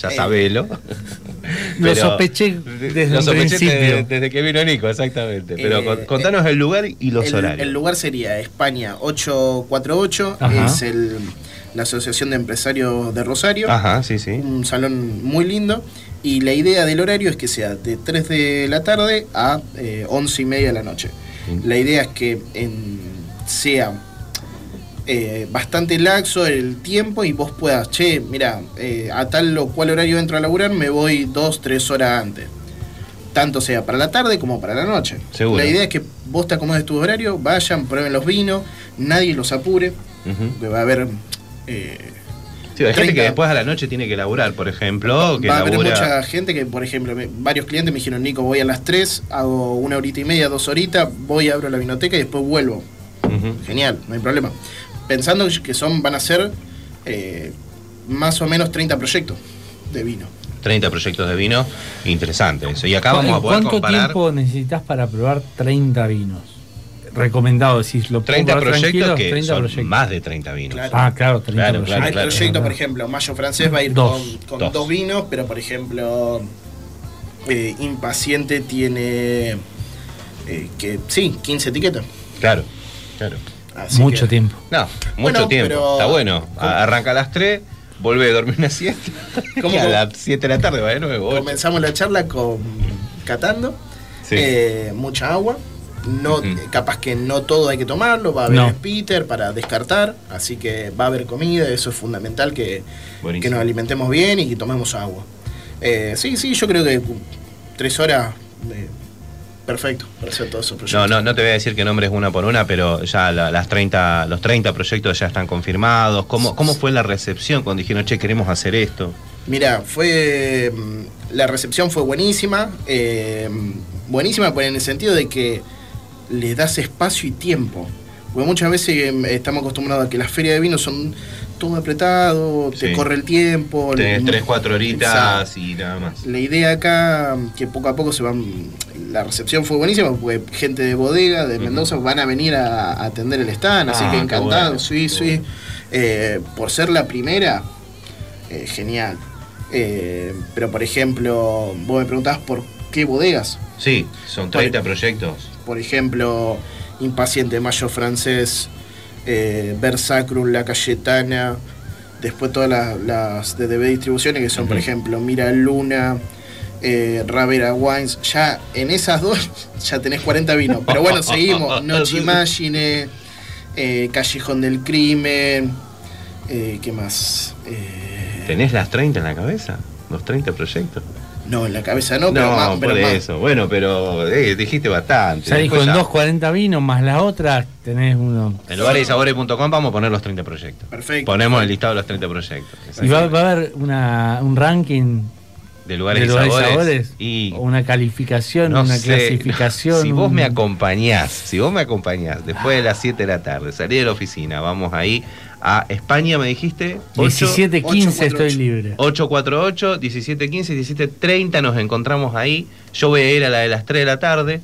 [SPEAKER 2] ya
[SPEAKER 7] Eh,
[SPEAKER 2] sabelo. [laughs]
[SPEAKER 3] Lo sospeché desde
[SPEAKER 2] Lo sospeché
[SPEAKER 3] principio.
[SPEAKER 2] desde, desde que vino Nico, exactamente. Pero
[SPEAKER 7] Eh,
[SPEAKER 2] con- contanos el lugar y los
[SPEAKER 7] el,
[SPEAKER 2] horarios.
[SPEAKER 7] el lugar sería España 848,
[SPEAKER 3] Ajá.
[SPEAKER 7] es el, la Asociación de Empresarios de Rosario.
[SPEAKER 2] Ajá, sí, sí.
[SPEAKER 7] un salón muy lindo y la idea del horario es que sea de 3 de la tarde a eh, 11 y media de la noche. La idea es que en- sea eh, bastante laxo el tiempo y vos puedas, che, mira, eh, a tal o cual horario entro a laburar me voy 2, 3 horas antes. Tanto sea para la tarde como para la noche.
[SPEAKER 2] Seguro.
[SPEAKER 7] La idea es que vos te acomodes tu horario, vayan, prueben los vinos, nadie los apure, que va a haber... eh,
[SPEAKER 2] Sí, hay gente
[SPEAKER 7] 30.
[SPEAKER 2] que después a la noche tiene que laburar, por ejemplo, que
[SPEAKER 7] Va a haber
[SPEAKER 2] labura-
[SPEAKER 7] mucha gente que, por ejemplo, me- varios clientes me dijeron, Nico, voy a las 3, hago una horita y media, dos horitas, voy, abro la vinoteca y después vuelvo. Genial, no hay problema. Pensando que son, van a ser eh, más o menos 30 proyectos de vino.
[SPEAKER 2] 30 proyectos de vino, interesante eso. Y acá vamos a
[SPEAKER 3] ¿En
[SPEAKER 2] poder
[SPEAKER 3] ¿Cuánto
[SPEAKER 2] comparar
[SPEAKER 3] tiempo necesitas para probar 30 vinos? Recomendado, si lo puedo
[SPEAKER 2] 30
[SPEAKER 3] probar
[SPEAKER 2] proyectos que
[SPEAKER 3] 30
[SPEAKER 2] son
[SPEAKER 3] proyectos.
[SPEAKER 2] más de 30 vinos.
[SPEAKER 7] Claro.
[SPEAKER 3] Ah, claro, 30
[SPEAKER 2] Claro,
[SPEAKER 3] proyectos.
[SPEAKER 2] claro,
[SPEAKER 7] Hay
[SPEAKER 2] claro.
[SPEAKER 7] proyectos, por ejemplo, Mayo Francés va a ir
[SPEAKER 3] Dos.
[SPEAKER 7] con, con
[SPEAKER 2] Dos.
[SPEAKER 7] dos. vinos, pero por ejemplo, eh, Impaciente tiene eh, que sí, 15 etiquetas.
[SPEAKER 2] Claro, claro.
[SPEAKER 7] Así
[SPEAKER 3] Mucho
[SPEAKER 7] que-
[SPEAKER 3] tiempo.
[SPEAKER 2] No, mucho
[SPEAKER 7] Bueno,
[SPEAKER 2] tiempo.
[SPEAKER 7] pero-
[SPEAKER 2] Está bueno. Arranca a las 3, vuelve a dormir una siesta. [laughs]
[SPEAKER 7] ¿Cómo?
[SPEAKER 2] y a las 7 de la tarde va de nuevo.
[SPEAKER 7] Comenzamos la charla con catando,
[SPEAKER 2] Sí.
[SPEAKER 7] eh, mucha agua. No, eh, capaz que no todo hay que tomarlo, va a haber
[SPEAKER 3] No.
[SPEAKER 7] Peter para descartar, así que va a haber comida, eso es fundamental que, que nos alimentemos bien y que tomemos agua. Eh, sí, sí, yo creo que tres horas, eh, perfecto para hacer todo eso.
[SPEAKER 2] No, no, no te voy a decir que nombres una por una, pero ya la- las 30, los 30 proyectos ya están confirmados. ¿Cómo, ¿Cómo fue la recepción cuando dijeron, che, queremos hacer esto?
[SPEAKER 7] Mira, fue. mm, La recepción fue buenísima. eh, buenísima por en el sentido de que le das espacio y tiempo. Porque muchas veces eh, estamos acostumbrados a que las ferias de vino son todo apretado, te corre el tiempo.
[SPEAKER 2] Tenés 3, 4 horitas
[SPEAKER 7] Exacto.
[SPEAKER 2] y nada más.
[SPEAKER 7] La idea acá, que poco a poco se van. La recepción fue buenísima porque gente de bodega, de. Mendoza, van a venir a, a atender el stand, así
[SPEAKER 2] Ah,
[SPEAKER 7] que encantado,
[SPEAKER 2] bueno,
[SPEAKER 7] sí, sí.
[SPEAKER 2] bueno.
[SPEAKER 7] Eh, por ser la primera, eh, genial. Eh, pero por ejemplo, vos me preguntabas por qué bodegas.
[SPEAKER 2] Sí, son 30 proyectos.
[SPEAKER 7] Por ejemplo, Impaciente Mayo Francés, eh, Versacrum, La Cayetana, después todas las, las de DB Distribuciones, que son, por ejemplo, Mira Luna, eh, Ravera Wines. Ya en esas dos [laughs] ya tenés 40 vinos. Pero bueno, seguimos. [laughs] Noche Imagine, eh, Callejón del Crimen, eh, ¿qué más?
[SPEAKER 2] ¿Tenés las 30 en la cabeza? ¿Los 30 proyectos?
[SPEAKER 7] No, en la cabeza no, pero más. pero
[SPEAKER 2] por
[SPEAKER 7] más.
[SPEAKER 2] eso. Bueno, pero eh, dijiste bastante.
[SPEAKER 3] Ya dijo en
[SPEAKER 2] ya-
[SPEAKER 3] 240 vinos más las otras, tenés uno.
[SPEAKER 2] En lugaresysabores.com vamos a poner los 30 proyectos.
[SPEAKER 7] Perfecto.
[SPEAKER 2] Ponemos el listado de los 30 proyectos.
[SPEAKER 3] Y va, va a haber una, un ranking
[SPEAKER 2] de lugares
[SPEAKER 3] de lugares y
[SPEAKER 2] sabores.
[SPEAKER 3] sabores,
[SPEAKER 2] Y
[SPEAKER 3] o una calificación,
[SPEAKER 2] no
[SPEAKER 3] una
[SPEAKER 2] sé,
[SPEAKER 3] clasificación.
[SPEAKER 2] Si vos me acompañás, si vos me acompañás después de las 7 de la tarde, salí de la oficina, vamos ahí a España, me dijiste.
[SPEAKER 3] 17, 15 estoy
[SPEAKER 7] 848.
[SPEAKER 3] libre.
[SPEAKER 2] 848, 1715, 1730, nos encontramos ahí. Yo voy a ir a la de las 3 de la tarde.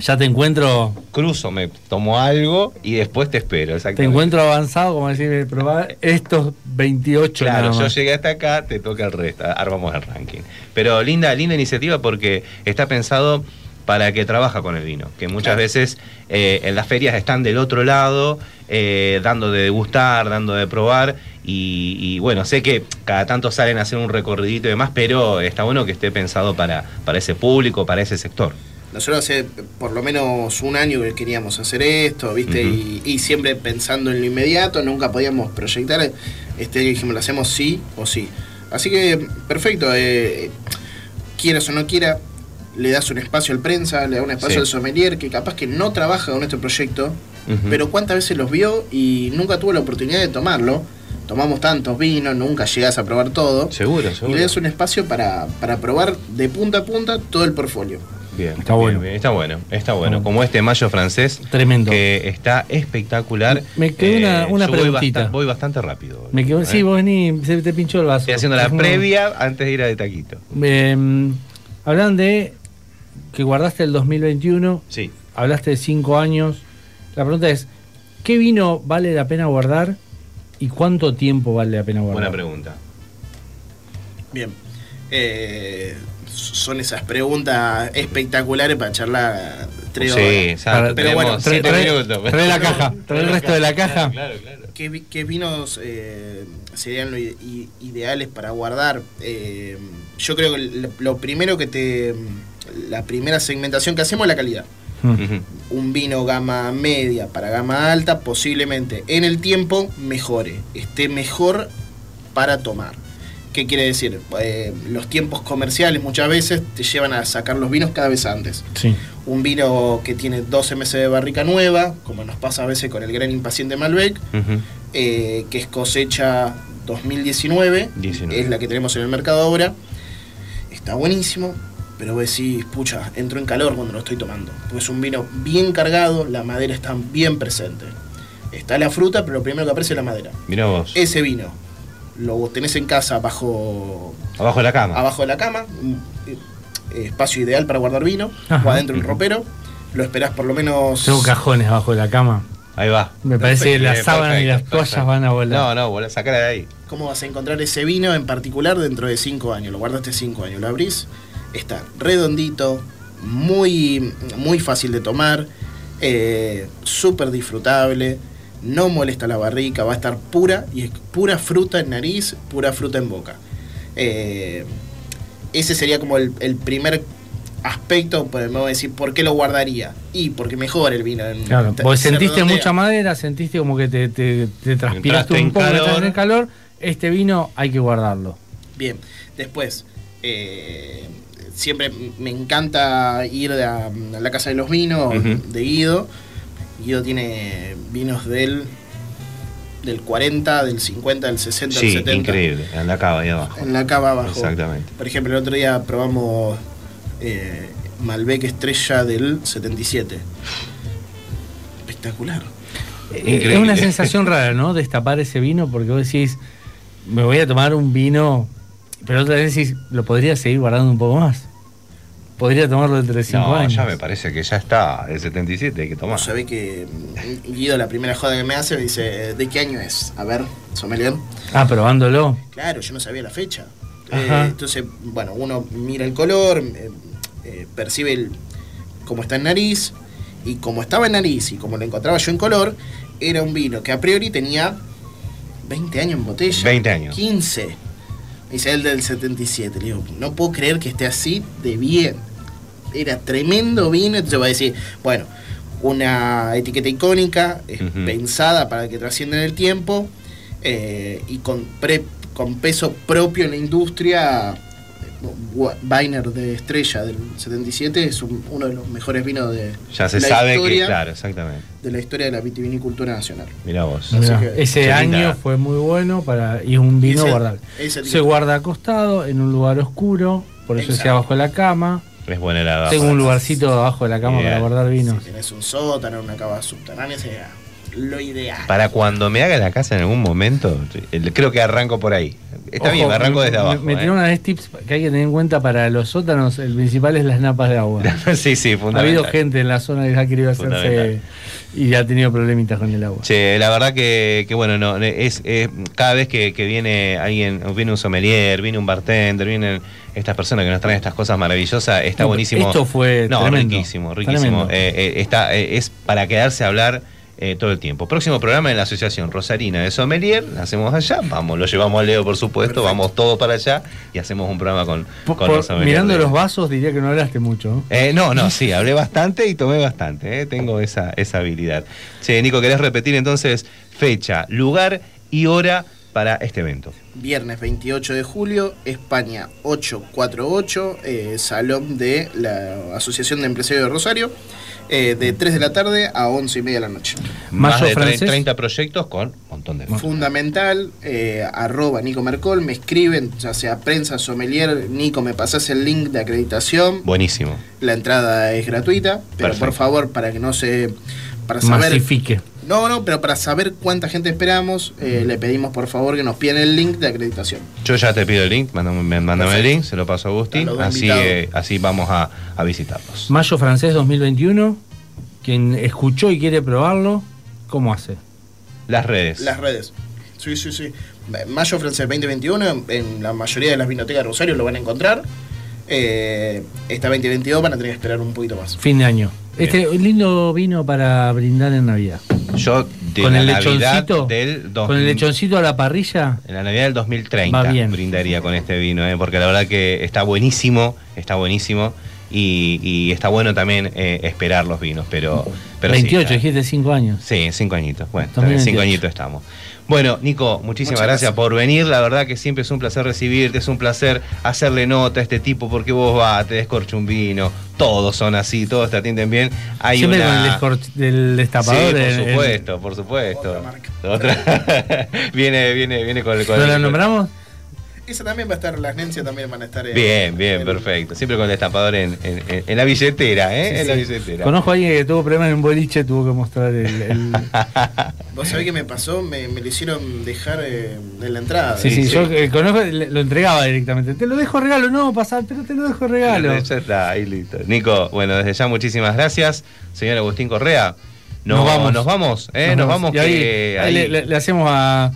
[SPEAKER 3] Ya te encuentro,
[SPEAKER 2] Cruzo, me tomo algo y después te espero.
[SPEAKER 3] te encuentro avanzado, como decir, probar estos 28
[SPEAKER 2] Claro, yo llegué hasta acá, te toca el resto, armamos el ranking. Pero linda, linda iniciativa porque está pensado para que trabaja con el vino, que muchas
[SPEAKER 7] Claro.
[SPEAKER 2] veces eh, en las ferias están del otro lado, eh, dando de degustar, dando de probar, y, y bueno, sé que cada tanto salen a hacer un recorridito y demás, pero está bueno que esté pensado para, para ese público, para ese sector.
[SPEAKER 7] nosotros hace por lo menos un año que queríamos hacer esto, ¿viste? Y, y siempre pensando en lo inmediato, nunca podíamos proyectar. Este dijimos, lo hacemos sí o sí. Así que, perfecto. eh, quieras o no quiera, le das un espacio al prensa, le das un espacio
[SPEAKER 2] Sí.
[SPEAKER 7] al sommelier, que capaz que no trabaja con este proyecto, pero cuántas veces los vio y nunca tuvo la oportunidad de tomarlo. Tomamos tantos vinos, nunca llegas a probar todo.
[SPEAKER 2] Seguro,
[SPEAKER 7] Y
[SPEAKER 2] seguro.
[SPEAKER 7] le das un espacio para, para probar de punta a punta todo el portfolio.
[SPEAKER 2] Bien,
[SPEAKER 3] Está
[SPEAKER 2] bien,
[SPEAKER 3] bueno.
[SPEAKER 2] bien, está bueno, está bueno. Como este mayo francés,
[SPEAKER 3] Tremendo.
[SPEAKER 2] que está espectacular. Eh,
[SPEAKER 3] Me quedó una- una
[SPEAKER 2] yo voy
[SPEAKER 3] preguntita.
[SPEAKER 2] basta- Voy, bastante rápido.
[SPEAKER 3] Me quedo,
[SPEAKER 2] ¿eh?
[SPEAKER 3] Sí, vos vení, se te pinchó el vaso.
[SPEAKER 2] Estoy haciendo la previa antes de ir a de taquito.
[SPEAKER 3] Eh, hablan de que guardaste el 2021,
[SPEAKER 2] Sí.
[SPEAKER 3] hablaste de 5 años. La pregunta es, ¿qué vino vale la pena guardar y cuánto tiempo vale la pena guardar?
[SPEAKER 2] Buena pregunta.
[SPEAKER 7] Bien. Eh, son esas preguntas espectaculares para charlar tres
[SPEAKER 2] Sí,
[SPEAKER 7] horas.
[SPEAKER 2] exacto.
[SPEAKER 3] Para-
[SPEAKER 7] pero bueno,
[SPEAKER 3] Trae,
[SPEAKER 2] siete
[SPEAKER 3] trae-
[SPEAKER 2] minutos.
[SPEAKER 3] trae la caja, trae el resto de la caja.
[SPEAKER 2] Claro, claro.
[SPEAKER 7] ¿Qué, vi- qué vinos eh, serían lo ideales para guardar? Eh, yo creo que lo, lo primero que te. La primera segmentación que hacemos es la calidad.
[SPEAKER 3] Mm.
[SPEAKER 7] Un vino gama media para gama alta, posiblemente en el tiempo mejore, esté mejor para tomar. ¿Qué quiere decir? Eh, los tiempos comerciales muchas veces te llevan a sacar los vinos cada vez antes.
[SPEAKER 3] Sí.
[SPEAKER 7] Un vino que tiene 12 meses de barrica nueva, como nos pasa a veces con el gran impaciente Malbec, eh, que es cosecha 2019,
[SPEAKER 2] 19.
[SPEAKER 7] es la que tenemos en el mercado ahora. Está buenísimo, pero vos decís, pucha, entro en calor cuando lo estoy tomando. Porque es un vino bien cargado, la madera está bien presente. Está la fruta, pero lo primero que aparece es la madera.
[SPEAKER 2] Mirá vos.
[SPEAKER 7] Ese vino lo tenés en casa bajo,
[SPEAKER 2] Abajo de la cama.
[SPEAKER 7] abajo de la cama, eh, espacio ideal para guardar vino,
[SPEAKER 3] Ajá.
[SPEAKER 7] o adentro del ropero. Lo esperás por lo menos...
[SPEAKER 3] Tengo cajones abajo de la cama.
[SPEAKER 2] Ahí va.
[SPEAKER 3] Me parece que las sábanas y las toallas van a volar.
[SPEAKER 2] No, no, volá, sacala de ahí.
[SPEAKER 7] ¿Cómo vas a encontrar ese vino en particular dentro de 5 años? Lo guardaste 5 años, lo abrís, está redondito, muy, muy fácil de tomar, eh, súper disfrutable, no molesta la barrica, va a estar pura y es pura fruta en nariz, pura fruta en boca. Eh, ese sería como el, el primer aspecto, podemos decir, ¿por qué lo guardaría? Y porque mejora el vino. en-
[SPEAKER 3] Claro, porque
[SPEAKER 7] se
[SPEAKER 3] sentiste
[SPEAKER 7] redondea.
[SPEAKER 3] mucha madera, sentiste como que te, te, te transpiraste un poco,
[SPEAKER 2] calor.
[SPEAKER 3] en calor. Este vino hay que guardarlo.
[SPEAKER 7] Bien, después, eh, siempre me encanta ir a, a la casa de los vinos de Guido. Guido tiene vinos del, del 40, del 50, del 60, del
[SPEAKER 2] Sí,
[SPEAKER 7] 70.
[SPEAKER 2] increíble. En la cava ahí abajo.
[SPEAKER 7] En la cava abajo.
[SPEAKER 2] Exactamente.
[SPEAKER 7] Por ejemplo, el otro día probamos eh, Malbec Estrella del 77. Espectacular.
[SPEAKER 3] Eh,
[SPEAKER 2] Increíble.
[SPEAKER 3] Es una [laughs] sensación rara, ¿no? Destapar ese vino porque vos decís, me voy a tomar un vino, pero otra vez decís, lo podría seguir guardando un poco más. Podría tomarlo dentro de cinco
[SPEAKER 2] No,
[SPEAKER 3] años.
[SPEAKER 2] ya me parece que ya está. El 77 hay que tomar.
[SPEAKER 7] Sabés que mm, Guido, la primera joda que me hace, me dice, ¿de qué año es? A ver, sommelier.
[SPEAKER 3] Ah, probándolo.
[SPEAKER 7] Claro, yo no sabía la fecha. Eh, entonces, bueno, uno mira el color, eh, eh, percibe el, cómo está en nariz, y como estaba en nariz y como lo encontraba yo en color, era un vino que a priori tenía 20 años en botella.
[SPEAKER 2] 20 años.
[SPEAKER 7] 15. Me dice el del 77. Le digo, no puedo creer que esté así de bien. Era tremendo vino. Entonces va a decir, bueno, una etiqueta icónica, eh, pensada para que trascienda en el tiempo eh, y con, pre- con peso propio en la industria. Weiner de Estrella del 77 es un- uno de los mejores vinos de
[SPEAKER 2] Ya se
[SPEAKER 7] la
[SPEAKER 2] sabe que,
[SPEAKER 7] historia,
[SPEAKER 2] claro, exactamente.
[SPEAKER 7] de la historia de la vitivinicultura nacional.
[SPEAKER 2] Vos.
[SPEAKER 3] Mirá,
[SPEAKER 7] que-
[SPEAKER 3] ese año
[SPEAKER 2] linda.
[SPEAKER 3] fue muy bueno para y es un vino
[SPEAKER 7] Ese-
[SPEAKER 3] guardable.
[SPEAKER 7] ese
[SPEAKER 3] Se guarda acostado en un lugar oscuro, por eso decía
[SPEAKER 7] Exacto.
[SPEAKER 3] abajo de la cama.
[SPEAKER 2] Es buena la
[SPEAKER 3] Tengo un lugarcito abajo de la cama
[SPEAKER 2] Bien.
[SPEAKER 3] para guardar vinos.
[SPEAKER 7] Si tenés un sótano, una cava subterránea, sería lo ideal.
[SPEAKER 2] Para cuando me haga la casa en algún momento, creo que arranco por ahí. Está
[SPEAKER 3] Ojo,
[SPEAKER 2] bien, me arranco
[SPEAKER 3] me-
[SPEAKER 2] desde
[SPEAKER 3] me-
[SPEAKER 2] abajo.
[SPEAKER 3] Me,
[SPEAKER 2] ¿eh?
[SPEAKER 3] tiró una vez tips que hay que tener en cuenta para los sótanos. El principal es las napas de agua. [laughs]
[SPEAKER 2] sí, sí,
[SPEAKER 3] ha habido
[SPEAKER 2] fundamental.
[SPEAKER 3] gente en la zona que ha querido hacerse
[SPEAKER 2] Fundamental.
[SPEAKER 3] y ha tenido problemitas con el agua.
[SPEAKER 2] Che, la verdad que, que bueno, no, es, es- cada vez que, que viene alguien, viene un sommelier, viene un bartender, vienen estas personas que nos traen estas cosas maravillosas, está
[SPEAKER 3] No,
[SPEAKER 2] buenísimo.
[SPEAKER 3] esto fue
[SPEAKER 2] no,
[SPEAKER 3] tremendo.
[SPEAKER 2] riquísimo, riquísimo.
[SPEAKER 3] Tremendo.
[SPEAKER 2] Eh, eh, está, eh, es para quedarse a hablar eh, todo el tiempo. Próximo programa en la Asociación Rosarina de Sommelier, lo hacemos allá, vamos, lo llevamos a Leo por supuesto, vamos todos para allá y hacemos un programa con,
[SPEAKER 3] Por-
[SPEAKER 2] con
[SPEAKER 3] por-
[SPEAKER 2] los sommeliers
[SPEAKER 3] mirando los vasos diría que no hablaste mucho. ¿no?
[SPEAKER 2] Eh, no, no, sí, hablé bastante y tomé bastante, eh, tengo esa, esa habilidad. Che, Nico, ¿querés repetir entonces fecha, lugar y hora para este evento?
[SPEAKER 7] Viernes 28 de julio, España 848, eh, salón de la Asociación de Empresarios de Rosario, eh, de 3 de la tarde a 11 y media de la noche.
[SPEAKER 2] Más de tre-
[SPEAKER 3] francés.
[SPEAKER 2] 30 proyectos con un montón de
[SPEAKER 7] Fundamental, eh, arroba Nico Mercol, me escriben, ya sea prensa, sommelier, Nico, me pasás el link de acreditación,
[SPEAKER 2] Buenísimo.
[SPEAKER 7] la entrada es gratuita, pero
[SPEAKER 2] Perfecto.
[SPEAKER 7] por favor, para que no se... Para saber,
[SPEAKER 3] Masifique.
[SPEAKER 7] No, no, pero para saber cuánta gente esperamos, eh, le pedimos por favor que nos piden el link de acreditación.
[SPEAKER 2] Yo ya te pido el link, mándame, me- mándame el link, se lo paso a Agustín, así, eh, así vamos a, a visitarlos.
[SPEAKER 3] Mayo francés 2021. Quien escuchó y quiere probarlo, ¿cómo hace?
[SPEAKER 2] Las redes.
[SPEAKER 7] Las redes. Sí, sí, sí. Mayo Francés 2021, en, en la mayoría de las vinotecas de Rosario lo van a encontrar. Eh, esta 2022 van a tener que esperar un poquito más.
[SPEAKER 3] Fin de año. Este lindo vino para brindar en Navidad.
[SPEAKER 2] Yo de
[SPEAKER 3] con
[SPEAKER 2] la
[SPEAKER 3] el
[SPEAKER 2] Navidad
[SPEAKER 3] lechoncito.
[SPEAKER 2] del
[SPEAKER 3] Con el
[SPEAKER 2] 2000
[SPEAKER 3] lechoncito a la parrilla.
[SPEAKER 2] En la Navidad del 2030
[SPEAKER 3] Va bien.
[SPEAKER 2] brindaría con este vino, ¿eh? porque la verdad que está buenísimo, está buenísimo y, y está bueno también eh, esperar los vinos, pero, pero sí,
[SPEAKER 3] 28,
[SPEAKER 2] está-
[SPEAKER 3] dijiste 5 años.
[SPEAKER 2] Sí, cinco añitos. Bueno, también
[SPEAKER 3] 2028.
[SPEAKER 2] cinco añitos estamos. Bueno, Nico, muchísimas
[SPEAKER 7] Muchas
[SPEAKER 2] gracias,
[SPEAKER 7] gracias.
[SPEAKER 2] por venir. La verdad que siempre es un placer recibirte, es un placer hacerle nota a este tipo porque vos vas, te descorcha un vino, todos son así, todos te atienden bien. Hay
[SPEAKER 3] Siempre
[SPEAKER 2] una...
[SPEAKER 3] con el del destapador.
[SPEAKER 2] Sí, por supuesto, por supuesto.
[SPEAKER 7] Otra marca.
[SPEAKER 2] Otra. [laughs] viene, viene, viene con el con
[SPEAKER 3] ¿No
[SPEAKER 2] el-
[SPEAKER 3] la nombramos?
[SPEAKER 7] Esa también va a estar, las Nencias también van a estar en-
[SPEAKER 2] Bien, bien,
[SPEAKER 7] en-
[SPEAKER 2] perfecto. Siempre con el destapador en, en- en- en la billetera, ¿eh?
[SPEAKER 7] Sí,
[SPEAKER 2] en la billetera.
[SPEAKER 3] Conozco a alguien que tuvo problemas en un boliche, tuvo que mostrar el. el- [laughs]
[SPEAKER 7] Vos sabés qué me pasó, me, me lo hicieron dejar eh, en la entrada.
[SPEAKER 3] Sí, sí, yo eh, conozco, lo entregaba directamente. Te lo dejo regalo, no, pasar, pero te lo dejo regalo.
[SPEAKER 2] Ya está, ahí listo. Nico, bueno, desde ya muchísimas gracias. Señor Agustín Correa. No,
[SPEAKER 3] Nos vamos.
[SPEAKER 2] Nos vamos, ¿eh? Nos, vamos.
[SPEAKER 3] Y ahí,
[SPEAKER 2] que
[SPEAKER 3] ahí
[SPEAKER 2] ahí-
[SPEAKER 3] le, le- le hacemos a.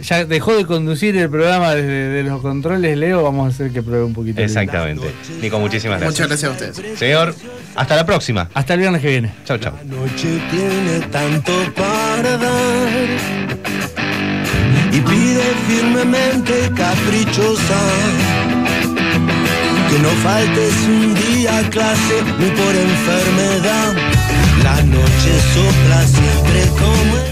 [SPEAKER 3] Ya dejó de conducir el programa desde de los controles, Leo. Vamos a hacer que pruebe un poquito.
[SPEAKER 2] Exactamente. Nico, muchísimas gracias.
[SPEAKER 7] Muchas gracias a ustedes.
[SPEAKER 2] Señor, hasta la próxima.
[SPEAKER 3] Hasta el viernes que viene.
[SPEAKER 2] Chau, chau.
[SPEAKER 8] La noche tiene tanto para dar y pide firmemente caprichosa que no faltes un día a clase ni por enfermedad. La noche sopla siempre como el